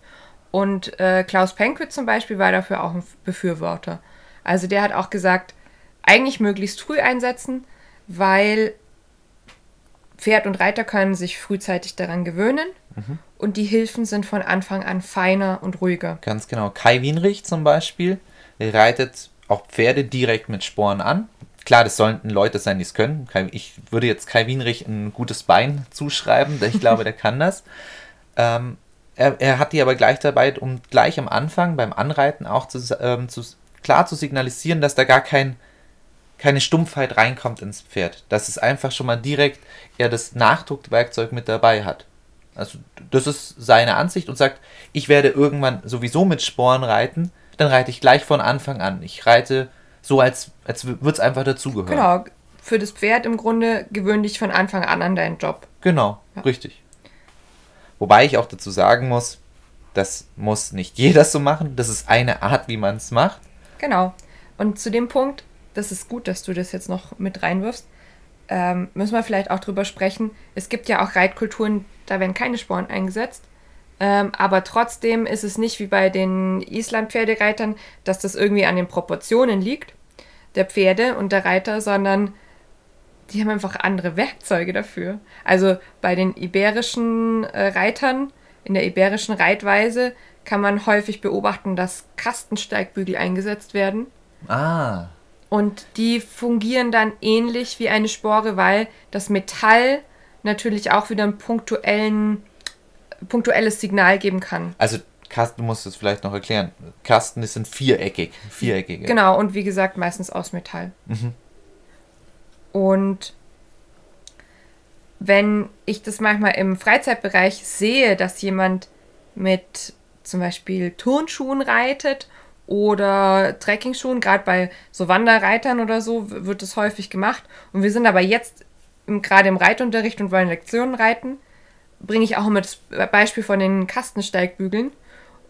Und äh, Klaus Penquith zum Beispiel war dafür auch ein Befürworter. Also der hat auch gesagt, eigentlich möglichst früh einsetzen, weil Pferd und Reiter können sich frühzeitig daran gewöhnen und die Hilfen sind von Anfang an feiner und ruhiger. Ganz genau. Kai Wienrich zum Beispiel reitet auch Pferde direkt mit Sporen an. Klar, das sollten Leute sein, die es können. Ich würde jetzt Kai Wienrich ein gutes Bein zuschreiben, denn ich glaube, der kann das. Ähm, er, er hat die aber gleich dabei, um gleich am Anfang beim Anreiten auch zu, ähm, zu, klar zu signalisieren, dass da gar kein, keine Stumpfheit reinkommt ins Pferd. Dass es einfach schon mal direkt er das Nachdruckwerkzeug mit dabei hat. Also das ist seine Ansicht und sagt, ich werde irgendwann sowieso mit Sporen reiten, dann reite ich gleich von Anfang an. Ich reite so, als, als würde es einfach dazugehören. Genau, für das Pferd im Grunde gewöhn dich von Anfang an an deinen Job. Genau, Ja. richtig. Wobei ich auch dazu sagen muss, das muss nicht jeder so machen. Das ist eine Art, wie man es macht. Genau. Und zu dem Punkt, das ist gut, dass du das jetzt noch mit reinwirfst, ähm, müssen wir vielleicht auch drüber sprechen. Es gibt ja auch Reitkulturen, da werden keine Sporen eingesetzt. Ähm, aber trotzdem ist es nicht wie bei den Island-Pferdereitern, dass das irgendwie an den Proportionen liegt, der Pferde und der Reiter, sondern die haben einfach andere Werkzeuge dafür. Also bei den iberischen äh, Reitern, in der iberischen Reitweise, kann man häufig beobachten, dass Kastensteigbügel eingesetzt werden. Ah. Und die fungieren dann ähnlich wie eine Spore, weil das Metall natürlich auch wieder ein punktuellen, punktuelles Signal geben kann. Also Kasten, du musst es vielleicht noch erklären. Kasten, sind viereckig. Viereckige. Genau, und wie gesagt, meistens aus Metall. Mhm. Und wenn ich das manchmal im Freizeitbereich sehe, dass jemand mit zum Beispiel Turnschuhen reitet oder Trekkingschuhen, gerade bei so Wanderreitern oder so, wird das häufig gemacht. Und wir sind aber jetzt gerade im Reitunterricht und wollen Lektionen reiten, bringe ich auch immer das Beispiel von den Kastensteigbügeln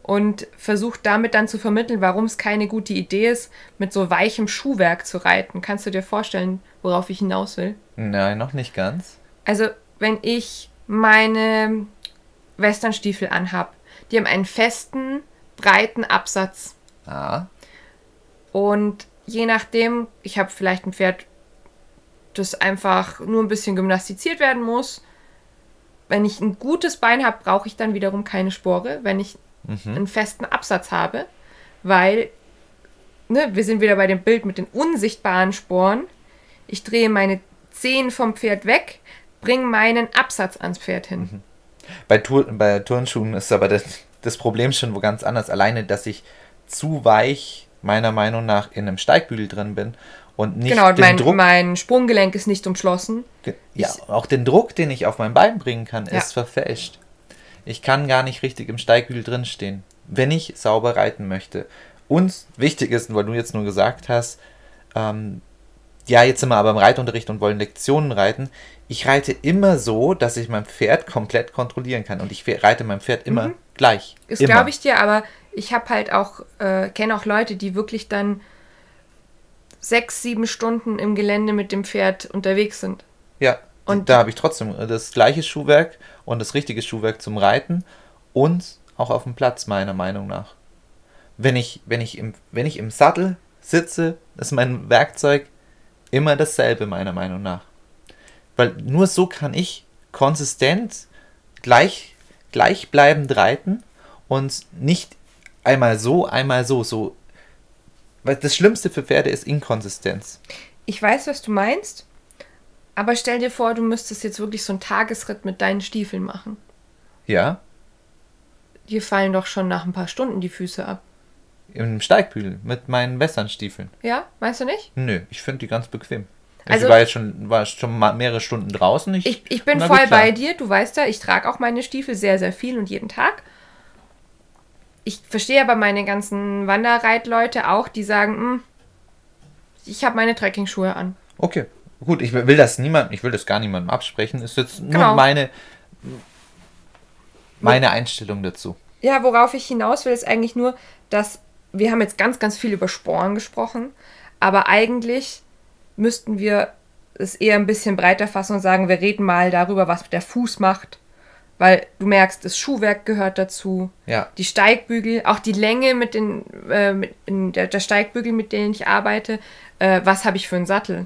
und versuche damit dann zu vermitteln, warum es keine gute Idee ist, mit so weichem Schuhwerk zu reiten. Kannst du dir vorstellen, worauf ich hinaus will? Nein, noch nicht ganz. Also, wenn ich meine Westernstiefel anhab, die haben einen festen, breiten Absatz. Ah. Und je nachdem, ich habe vielleicht ein Pferd, das einfach nur ein bisschen gymnastiziert werden muss. Wenn ich ein gutes Bein habe, brauche ich dann wiederum keine Spore, wenn ich Mhm. einen festen Absatz habe, weil ne, wir sind wieder bei dem Bild mit den unsichtbaren Sporen. Ich drehe meine Zehen vom Pferd weg, bringe meinen Absatz ans Pferd hin. Mhm. Bei, Tur bei Turnschuhen ist aber das, das Problem schon wo ganz anders. Alleine, dass ich zu weich, meiner Meinung nach, in einem Steigbügel drin bin und nicht genau, und den mein, Druck. mein Sprunggelenk ist nicht umschlossen. Ja, Ich- auch den Druck, den ich auf mein Bein bringen kann, Ja. ist verfälscht. Ich kann gar nicht richtig im Steigbügel drinstehen, wenn ich sauber reiten möchte. Und wichtig ist, weil du jetzt nur gesagt hast, ähm, ja, jetzt sind wir aber im Reitunterricht und wollen Lektionen reiten. Ich reite immer so, dass ich mein Pferd komplett kontrollieren kann. Und ich reite mein Pferd immer gleich. Das glaube ich dir, aber ich habe halt auch, äh, kenne auch Leute, die wirklich dann sechs, sieben Stunden im Gelände mit dem Pferd unterwegs sind. Ja, Und- und da habe ich trotzdem das gleiche Schuhwerk und das richtige Schuhwerk zum Reiten und auch auf dem Platz, meiner Meinung nach. Wenn ich, wenn ich, im, wenn ich im Sattel sitze, ist mein Werkzeug immer dasselbe, meiner Meinung nach. Weil nur so kann ich konsistent, gleich, gleichbleibend reiten und nicht einmal so, einmal so, so. Weil das Schlimmste für Pferde ist Inkonsistenz. Ich weiß, was du meinst, aber stell dir vor, du müsstest jetzt wirklich so einen Tagesritt mit deinen Stiefeln machen. Ja, Dir fallen doch schon nach ein paar Stunden die Füße ab. im Steigbügel mit meinen Westernstiefeln. Ja, meinst du nicht? Nö, ich finde die ganz bequem. Also- ich war jetzt schon, war schon mehrere Stunden draußen. Ich, Ich, ich bin voll gut, bei dir. Du weißt ja, ich trage auch meine Stiefel sehr, sehr viel und jeden Tag. Ich verstehe aber meine ganzen Wanderreitleute auch, die sagen, "Hm, ich habe meine Trekkingschuhe an. Okay, gut, ich will das niemand, ich will das gar niemandem absprechen. Ist jetzt nur Genau. meine, meine Einstellung dazu. Ja, worauf ich hinaus will, ist eigentlich nur, dass wir haben jetzt ganz, ganz viel über Sporen gesprochen, aber eigentlich müssten wir es eher ein bisschen breiter fassen und sagen, wir reden mal darüber, was der Fuß macht. Weil du merkst, das Schuhwerk gehört dazu, Ja, die Steigbügel, auch die Länge mit den, äh, mit, der, der Steigbügel, mit denen ich arbeite, äh, was habe ich für einen Sattel?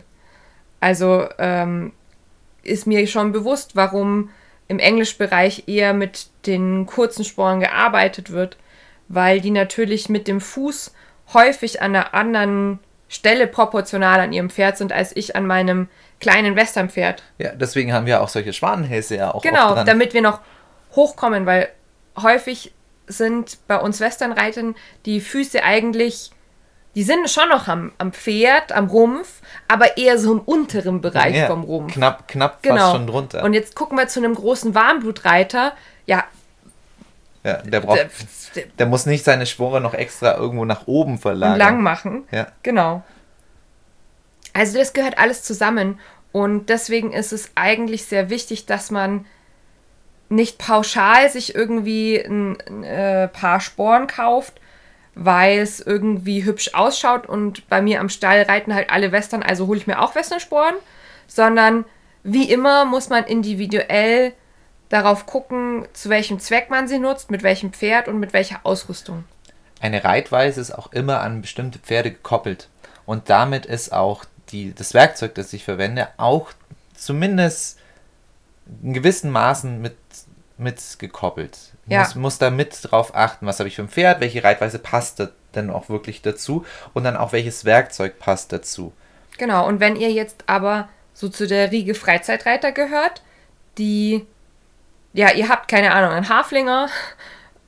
Also ähm, ist mir schon bewusst, warum im Englischbereich eher mit den kurzen Sporen gearbeitet wird, weil die natürlich mit dem Fuß häufig an einer anderen Stelle proportional an ihrem Pferd sind, als ich an meinem kleinen Westernpferd. ja, deswegen haben wir auch solche Schwanenhälse ja auch Genau, damit wir noch hochkommen, weil häufig sind bei uns Westernreitern die Füße eigentlich, die sind schon noch am, am Pferd, am Rumpf, aber eher so im unteren Bereich ja, vom Rumpf. Knapp, knapp Genau. fast schon drunter. Und jetzt gucken wir zu einem großen Warmblutreiter. Ja, ja, der, braucht, der, der, der muss nicht seine Spore noch extra irgendwo nach oben verlagern. lang machen. Ja, Genau. Also das gehört alles zusammen und deswegen ist es eigentlich sehr wichtig, dass man nicht pauschal sich irgendwie ein, ein äh, paar Sporen kauft, weil es irgendwie hübsch ausschaut und bei mir am Stall reiten halt alle Western, also hole ich mir auch Westernsporen, sondern wie immer muss man individuell darauf gucken, zu welchem Zweck man sie nutzt, mit welchem Pferd und mit welcher Ausrüstung. eine Reitweise ist auch immer an bestimmte Pferde gekoppelt. Und damit ist auch die, das Werkzeug, das ich verwende, auch zumindest in gewissen Maßen mit, mit gekoppelt. Ich Ja. muss, muss da mit drauf achten, was habe ich für ein Pferd, welche Reitweise passt denn auch wirklich dazu und dann auch welches Werkzeug passt dazu. Genau, und wenn ihr jetzt aber so zu der Riege Freizeitreiter gehört, die, ja, ihr habt keine Ahnung, einen Haflinger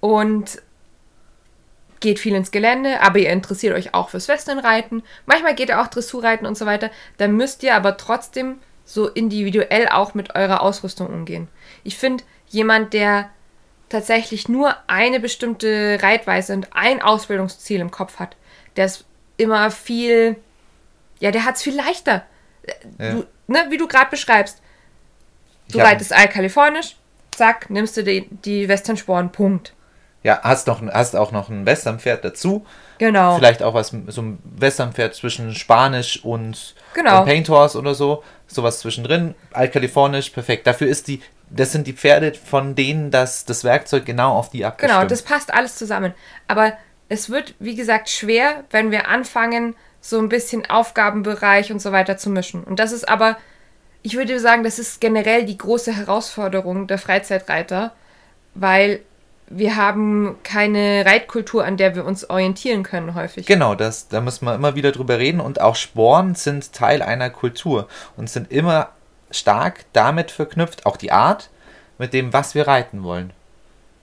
und geht viel ins Gelände, aber ihr interessiert euch auch fürs Westernreiten, manchmal geht ihr auch Dressurreiten und so weiter, dann müsst ihr aber trotzdem so individuell auch mit eurer Ausrüstung umgehen. Ich finde, jemand, der tatsächlich nur eine bestimmte Reitweise und ein Ausbildungsziel im Kopf hat, der ist immer viel, ja, der hat es viel leichter. Ja. Du, ne, wie du gerade beschreibst. Du reitest allkalifornisch, zack, nimmst du die, die Westernsporen, Punkt. Ja, hast, noch, hast auch noch ein Westernpferd dazu. Genau. Vielleicht auch was, so ein Westernpferd zwischen Spanisch und, Genau. und Paint Horse oder so. Sowas zwischendrin. Altkalifornisch, perfekt. Dafür ist die, das sind die Pferde, von denen das, das Werkzeug genau auf die abgestimmt. Genau, das passt alles zusammen. Aber es wird, wie gesagt, schwer, wenn wir anfangen, so ein bisschen Aufgabenbereich und so weiter zu mischen. Und das ist aber, ich würde sagen, das ist generell die große Herausforderung der Freizeitreiter, weil wir haben keine Reitkultur, an der wir uns orientieren können häufig. Genau, das, da muss man immer wieder drüber reden. Und auch Sporen sind Teil einer Kultur und sind immer stark damit verknüpft, auch die Art, mit dem, was wir reiten wollen.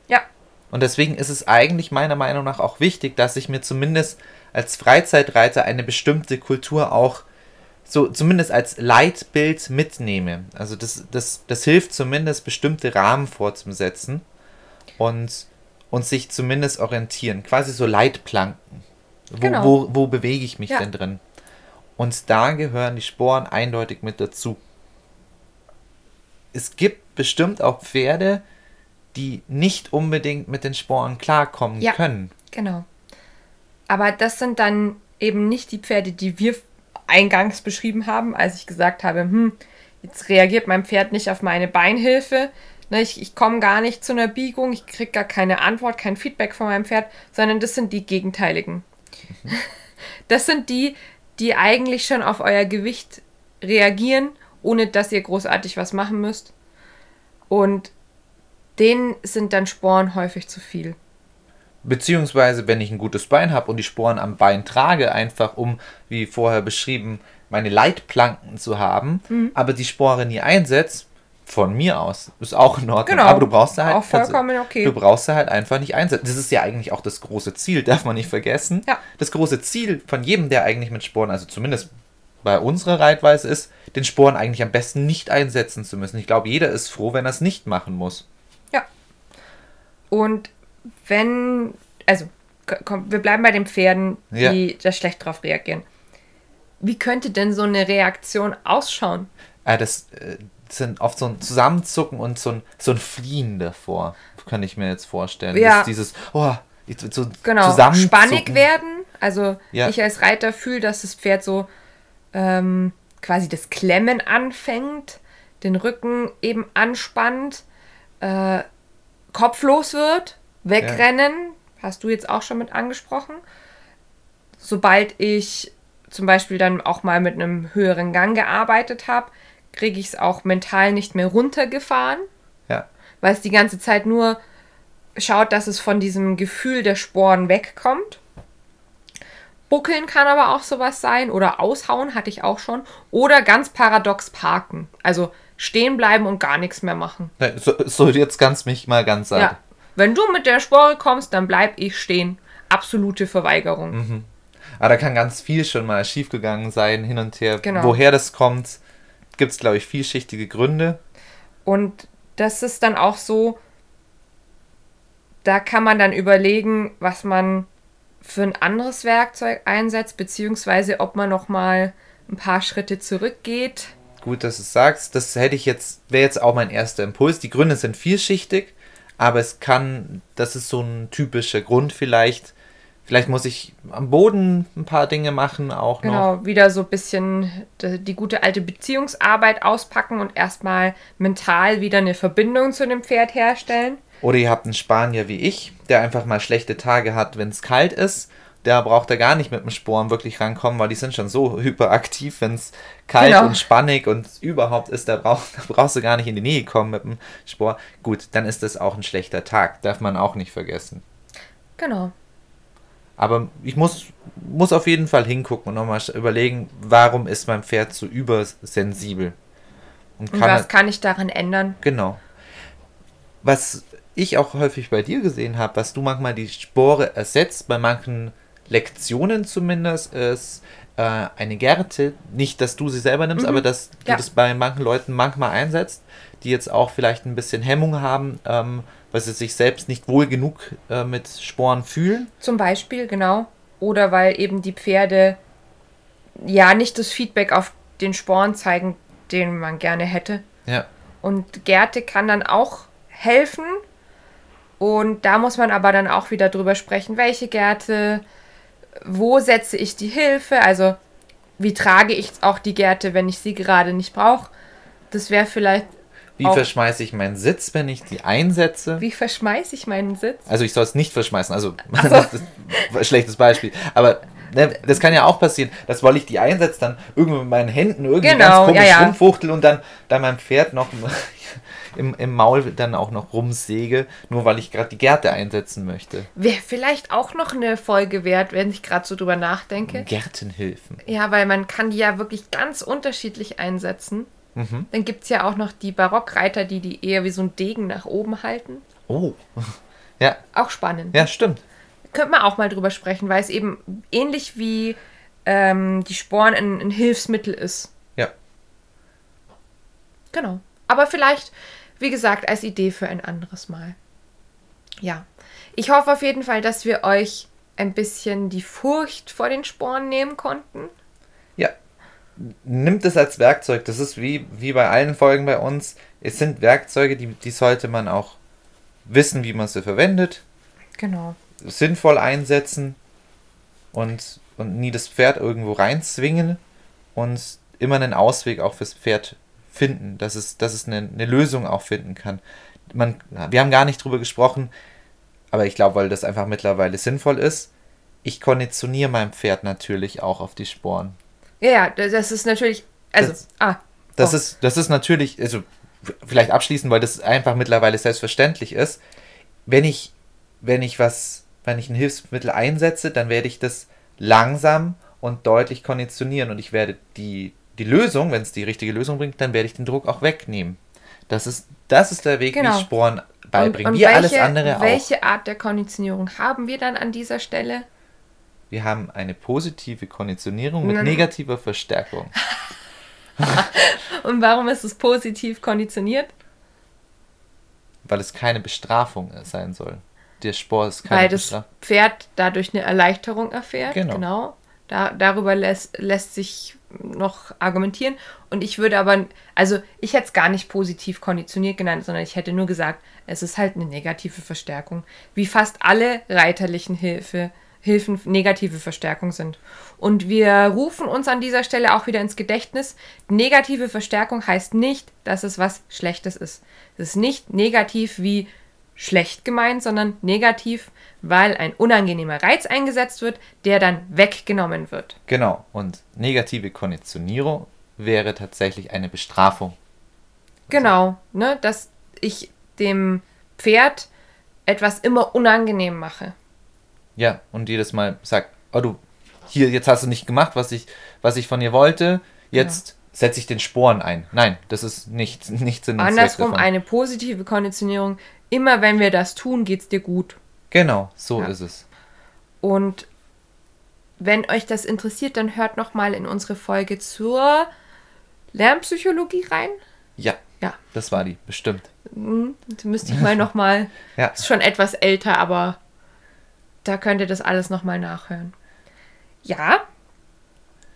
Ja, Und deswegen ist es eigentlich meiner Meinung nach auch wichtig, dass ich mir zumindest als Freizeitreiter eine bestimmte Kultur auch so zumindest als Leitbild mitnehme. Also das, das, das hilft zumindest bestimmte Rahmen vorzusetzen und, und sich zumindest orientieren. Quasi so Leitplanken. Wo, Genau. wo, wo bewege ich mich Ja. denn drin? Und da gehören die Sporen eindeutig mit dazu. Es gibt bestimmt auch Pferde, die nicht unbedingt mit den Sporen klarkommen Ja. können. genau. Aber das sind dann eben nicht die Pferde, die wir eingangs beschrieben haben, als ich gesagt habe, hm, jetzt reagiert mein Pferd nicht auf meine Beinhilfe. Ne, ich ich komme gar nicht zu einer Biegung, ich kriege gar keine Antwort, kein Feedback von meinem Pferd, sondern das sind die Gegenteiligen. Das sind die, die eigentlich schon auf euer Gewicht reagieren, ohne dass ihr großartig was machen müsst. Und denen sind dann Sporen häufig zu viel. Beziehungsweise, wenn ich ein gutes Bein habe und die Sporen am Bein trage, einfach um, wie vorher beschrieben, meine Leitplanken zu haben, Mhm. aber die Spore nie einsetzt, von mir aus, ist auch in Ordnung. Genau. Aber du brauchst sie halt, Auch vollkommen okay. du brauchst sie halt einfach nicht einsetzen. Das ist ja eigentlich auch das große Ziel, darf man nicht vergessen. Ja. Das große Ziel von jedem, der eigentlich mit Sporen, also zumindest bei unserer Reitweise ist, den Sporen eigentlich am besten nicht einsetzen zu müssen. Ich glaube, jeder ist froh, wenn er es nicht machen muss. Ja. Und wenn, also, komm, wir bleiben bei den Pferden, die da schlecht drauf reagieren. Wie könnte denn so eine Reaktion ausschauen? Äh, das äh, sind oft so ein Zusammenzucken und so ein, so ein Fliehen davor, kann ich mir jetzt vorstellen. Ja. Das, dieses, oh, so Genau, spannig werden. Also Ja. ich als Reiter fühle, dass das Pferd so ähm, quasi das Klemmen anfängt, den Rücken eben anspannt, äh, kopflos wird, wegrennen, hast du jetzt auch schon mit angesprochen. Sobald ich zum Beispiel dann auch mal mit einem höheren Gang gearbeitet habe, kriege ich es auch mental nicht mehr runtergefahren Ja. weil es die ganze Zeit nur schaut, dass es von diesem Gefühl der Sporen wegkommt. Buckeln kann aber auch sowas sein oder aushauen hatte ich auch schon oder ganz paradox parken, also stehen bleiben und gar nichts mehr machen. So, so jetzt ganz mich mal ganz sagen. Ja, wenn du mit der Spore kommst, dann bleib ich stehen. Absolute Verweigerung. Aber da kann ganz viel schon mal schiefgegangen sein, hin und her. Genau. Woher das kommt, gibt es, glaube ich, vielschichtige Gründe. Und das ist dann auch so, da kann man dann überlegen, was man für ein anderes Werkzeug einsetzt, beziehungsweise ob man noch mal ein paar Schritte zurückgeht. Gut, dass du es sagst. Das hätte ich jetzt, wäre jetzt auch mein erster Impuls. Die Gründe sind vielschichtig, aber es kann, das ist so ein typischer Grund vielleicht. Vielleicht muss ich am Boden ein paar Dinge machen, auch noch. Genau, wieder so ein bisschen die, die gute alte Beziehungsarbeit auspacken und erstmal mental wieder eine Verbindung zu dem Pferd herstellen. Oder ihr habt einen Spanier wie ich, der einfach mal schlechte Tage hat, wenn es kalt ist. Da braucht er gar nicht mit dem Sporen wirklich rankommen, weil die sind schon so hyperaktiv, wenn es kalt Genau. und spannig und überhaupt ist, da, brauch, da brauchst du gar nicht in die Nähe kommen mit dem Spor. Gut, dann ist das auch ein schlechter Tag, darf man auch nicht vergessen. Genau. Aber ich muss, muss auf jeden Fall hingucken und nochmal überlegen, warum ist mein Pferd so übersensibel. Und Und was er- kann ich daran ändern? Genau. Was ich auch häufig bei dir gesehen habe, was du manchmal die Spore ersetzt, bei manchen Lektionen zumindest, ist äh, eine Gerte. Nicht, dass du sie selber nimmst, Mhm. aber dass du Ja. das bei manchen Leuten manchmal einsetzt, die jetzt auch vielleicht ein bisschen Hemmung haben, ähm, weil sie sich selbst nicht wohl genug äh, mit Sporen fühlen. Zum Beispiel, genau. Oder weil eben die Pferde ja nicht das Feedback auf den Sporn zeigen, den man gerne hätte. Ja. Und Gärte kann dann auch helfen. Und da muss man aber dann auch wieder drüber sprechen, welche Gärte, wo setze ich die Hilfe, also wie trage ich auch die Gärte, wenn ich sie gerade nicht brauche. Das wäre vielleicht, Wie verschmeiße ich meinen Sitz, wenn ich die einsetze? wie verschmeiße ich meinen Sitz? Also ich soll es nicht verschmeißen, also das ist ein schlechtes Beispiel. Aber ne, das kann ja auch passieren, dass weil ich die einsetze, dann irgendwo mit meinen Händen irgendwie Genau, ganz komisch ja, ja. rumfuchtel und dann, dann mein Pferd noch im, im Maul dann auch noch rumsäge, nur weil ich gerade die Gerte einsetzen möchte. Wäre vielleicht auch noch eine Folge wert, wenn ich gerade so drüber nachdenke. Gärtenhilfen. Ja, weil man kann die ja wirklich ganz unterschiedlich einsetzen. Mhm. Dann gibt es ja auch noch die Barockreiter, die die eher wie so ein Degen nach oben halten. Oh. Ja, Auch spannend. ja, stimmt. Könnte man auch mal drüber sprechen, weil es eben ähnlich wie ähm, die Sporen ein, ein Hilfsmittel ist. Ja. Genau. Aber vielleicht, wie gesagt, als Idee für ein anderes Mal. Ja. Ich hoffe auf jeden Fall, dass wir euch ein bisschen die Furcht vor den Sporen nehmen konnten. Ja. Nimmt es als Werkzeug. Das ist wie, wie bei allen Folgen bei uns. Es sind Werkzeuge, die, die sollte man auch wissen, wie man sie verwendet. Genau. sinnvoll einsetzen und, und nie das Pferd irgendwo reinzwingen und immer einen Ausweg auch fürs Pferd finden, dass es, dass es eine, eine Lösung auch finden kann. Man, wir haben gar nicht drüber gesprochen, aber ich glaube, weil das einfach mittlerweile sinnvoll ist, ich konditioniere mein Pferd natürlich auch auf die Sporen. Ja, ja, das ist natürlich. Also, Das- ah. Das, Oh. ist, das ist natürlich, also vielleicht abschließend, weil das einfach mittlerweile selbstverständlich ist. Wenn ich, wenn ich was, wenn ich ein Hilfsmittel einsetze, dann werde ich das langsam und deutlich konditionieren und ich werde die, die Lösung, wenn es die richtige Lösung bringt, dann werde ich den Druck auch wegnehmen. Das ist, das ist der Weg, wie Genau. ich Sporen beibringen. Und, und wie welche, alles andere auch. welche Art der Konditionierung haben wir dann an dieser Stelle? Wir haben eine positive Konditionierung mit Nein. negativer Verstärkung. Und warum ist es positiv konditioniert? Weil es keine Bestrafung sein soll. Der Spor ist keine Weil das Bestrafung. Pferd dadurch eine Erleichterung erfährt. Genau. Da, darüber lässt, lässt sich noch argumentieren. Und ich würde aber, also ich hätte es gar nicht positiv konditioniert genannt, sondern ich hätte nur gesagt, es ist halt eine negative Verstärkung. Wie fast alle reiterlichen Hilfe, Hilfen negative Verstärkung sind. Und wir rufen uns an dieser Stelle auch wieder ins Gedächtnis. Negative Verstärkung heißt nicht, dass es was Schlechtes ist. Es ist nicht negativ wie schlecht gemeint, sondern negativ, weil ein unangenehmer Reiz eingesetzt wird, der dann weggenommen wird. Genau. Und negative Konditionierung wäre tatsächlich eine Bestrafung. Genau, ne, dass ich dem Pferd etwas immer unangenehm mache. Ja, und jedes Mal sagt, oh du, hier, jetzt hast du nicht gemacht, was ich, was ich von dir wollte, jetzt setze ich den Sporen ein. Nein, das ist nicht, nicht Sinn und Andersrum eine positive Konditionierung. Immer wenn wir das tun, geht's dir gut. Genau, so Ja. ist es. Und wenn euch das interessiert, dann hört noch mal in unsere Folge zur Lernpsychologie rein. Ja, Ja, das war die, bestimmt. hm, da müsste ich mal noch mal Ja, Ist schon etwas älter, aber da könnt ihr das alles nochmal nachhören. Ja,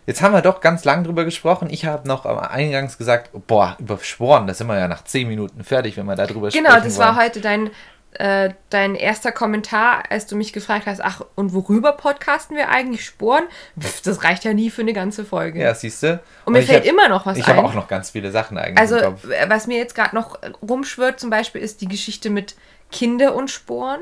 Jetzt haben wir doch ganz lang drüber gesprochen. Ich habe noch am Eingangs gesagt, boah, über Sporen, da sind wir ja nach 10 Minuten fertig, wenn wir darüber genau, sprechen das wollen. war heute dein, äh, dein erster Kommentar, als du mich gefragt hast, ach, und worüber podcasten wir eigentlich Sporen? Pff, das reicht ja nie für eine ganze Folge. Ja, siehst du? Und mir fällt ich hab, immer noch was Ich ein. habe auch noch ganz viele Sachen eigentlich also, Kopf. was mir jetzt gerade noch rumschwirrt, zum Beispiel, ist die Geschichte mit Kinder und Sporen.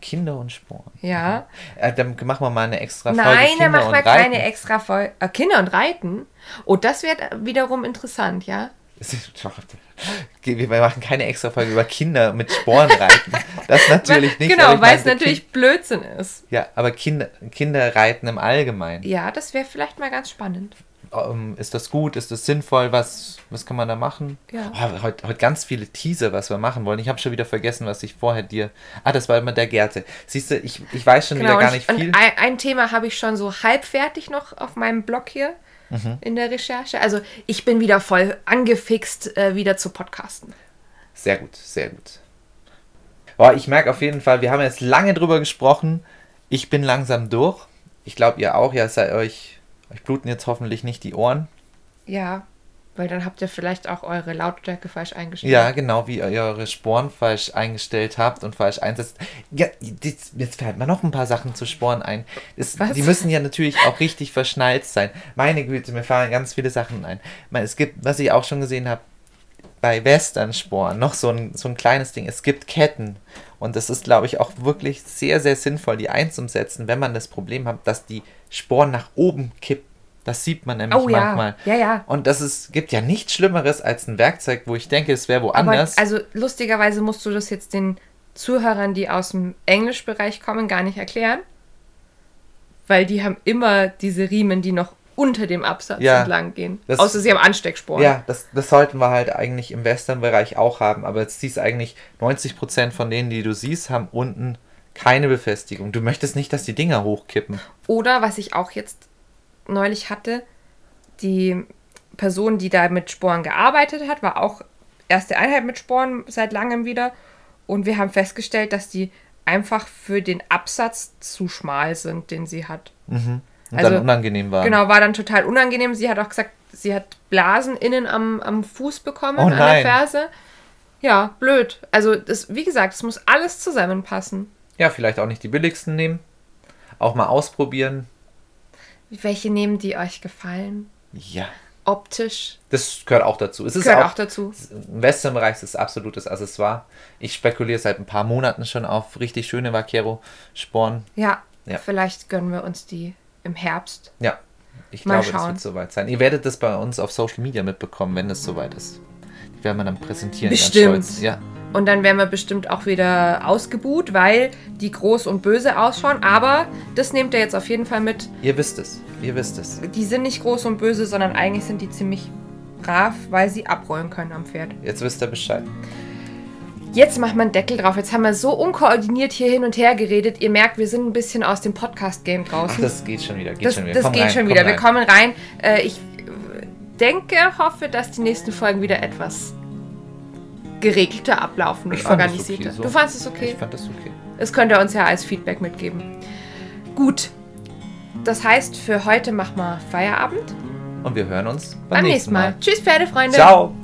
Kinder und Sporn. Ja. Äh, dann machen wir mal eine extra Folge. Nein, Kinder dann machen und wir keine extra Folge. Äh, Kinder und Reiten? Oh, das wird wiederum interessant, ja? Wir machen keine extra Folge über Kinder mit Spornreiten. Das natürlich nicht. Genau, weil es natürlich Blödsinn ist. Ja, aber Kinder, Kinderreiten im Allgemeinen. Ja, das wäre vielleicht mal ganz spannend. Ähm, ist das gut? Ist das sinnvoll? Was, was kann man da machen? Ja. Oh, heute, heute ganz viele Teaser, was wir machen wollen. Ich habe schon wieder vergessen, was ich vorher dir. Ah, das war immer der Gerte. Siehst du, ich, ich weiß schon wieder Genau, gar und, nicht ich, viel. und ein, ein Thema habe ich schon so halb fertig noch auf meinem Blog hier Mhm. in der Recherche. Also ich bin wieder voll angefixt, äh, wieder zu podcasten. Sehr gut, sehr gut. Boah, ich merke auf jeden Fall, wir haben jetzt lange drüber gesprochen. Ich bin langsam durch. Ich glaube, ihr auch. Ja, seid euch, euch bluten jetzt hoffentlich nicht die Ohren. Ja, weil dann habt ihr vielleicht auch eure Lautstärke falsch eingestellt. Ja, genau, wie ihr eure Sporen falsch eingestellt habt und falsch einsetzt. Ja, jetzt, fällt mir noch ein paar Sachen zu Sporen ein. Es, die müssen ja natürlich auch richtig verschnallt sein. Meine Güte, mir fallen ganz viele Sachen ein. Es gibt, was ich auch schon gesehen habe, bei Western-Sporen noch so ein, so ein kleines Ding. Es gibt Ketten. Und das ist, glaube ich, auch wirklich sehr, sehr sinnvoll, die einzusetzen, wenn man das Problem hat, dass die Sporen nach oben kippen. Das sieht man nämlich Oh ja, manchmal. ja, ja. Und das ist, gibt ja nichts Schlimmeres als ein Werkzeug, wo ich denke, es wäre Aber woanders. also lustigerweise musst du das jetzt den Zuhörern, die aus dem Englischbereich kommen, gar nicht erklären. Weil die haben immer diese Riemen, die noch unter dem Absatz Ja, entlang gehen. das- Außer sie haben Anstecksporen. ja, das, das sollten wir halt eigentlich im Western-Bereich auch haben. Aber jetzt siehst eigentlich 90% von denen, die du siehst, haben unten keine Befestigung. Du möchtest nicht, dass die Dinger hochkippen. Oder was ich auch jetzt neulich hatte, die Person, die da mit Sporen gearbeitet hat, war auch erste Einheit mit Sporen seit langem wieder. Und wir haben festgestellt, dass die einfach für den Absatz zu schmal sind, den sie hat. Und Also, dann unangenehm war. Genau, war dann total unangenehm. Sie hat auch gesagt, sie hat Blasen innen am, am Fuß bekommen, Oh an der. Ferse. Ja, blöd. Also, das, wie gesagt, es muss alles zusammenpassen. Ja, vielleicht auch nicht die billigsten nehmen. Auch mal ausprobieren. Welche nehmen die euch gefallen? Ja, Optisch? das gehört auch dazu. Es ist Gehört auch, auch dazu. Im Western-Bereich ist es absolutes Accessoire. Ich spekuliere seit ein paar Monaten schon auf richtig schöne Vaquero-Sporen. Ja, Ja. vielleicht gönnen wir uns die im Herbst. Ja, ich Mal glaube, es schauen. wird soweit sein. Ihr werdet das bei uns auf Social Media mitbekommen, wenn es soweit ist. Die werden wir dann präsentieren. Bestimmt. Ganz stolz. Ja, Und dann werden wir bestimmt auch wieder ausgebuht, weil die groß und böse ausschauen. Aber das nehmt ihr jetzt auf jeden Fall mit. ihr wisst es. Ihr wisst es. Die sind nicht groß und böse, sondern eigentlich sind die ziemlich brav, weil sie abrollen können am Pferd. Jetzt wisst ihr Bescheid. Jetzt macht man einen Deckel drauf. Jetzt haben wir so unkoordiniert hier hin und her geredet. Ihr merkt, wir sind ein bisschen aus dem Podcast-Game Ach, draußen. das geht schon wieder. Geht das schon wieder. das geht rein, schon wieder. Wir kommen rein. Äh, ich denke, hoffe, dass die nächsten Folgen wieder etwas geregelter ablaufen und Ich fand es organisierter. okay so. Du fandest es okay? Ich fand das okay. Das könnt ihr uns ja als Feedback mitgeben. Gut. Das heißt, für heute machen wir Feierabend. Und wir hören uns Beim nächsten Mal. Tschüss, Pferdefreunde. Ciao.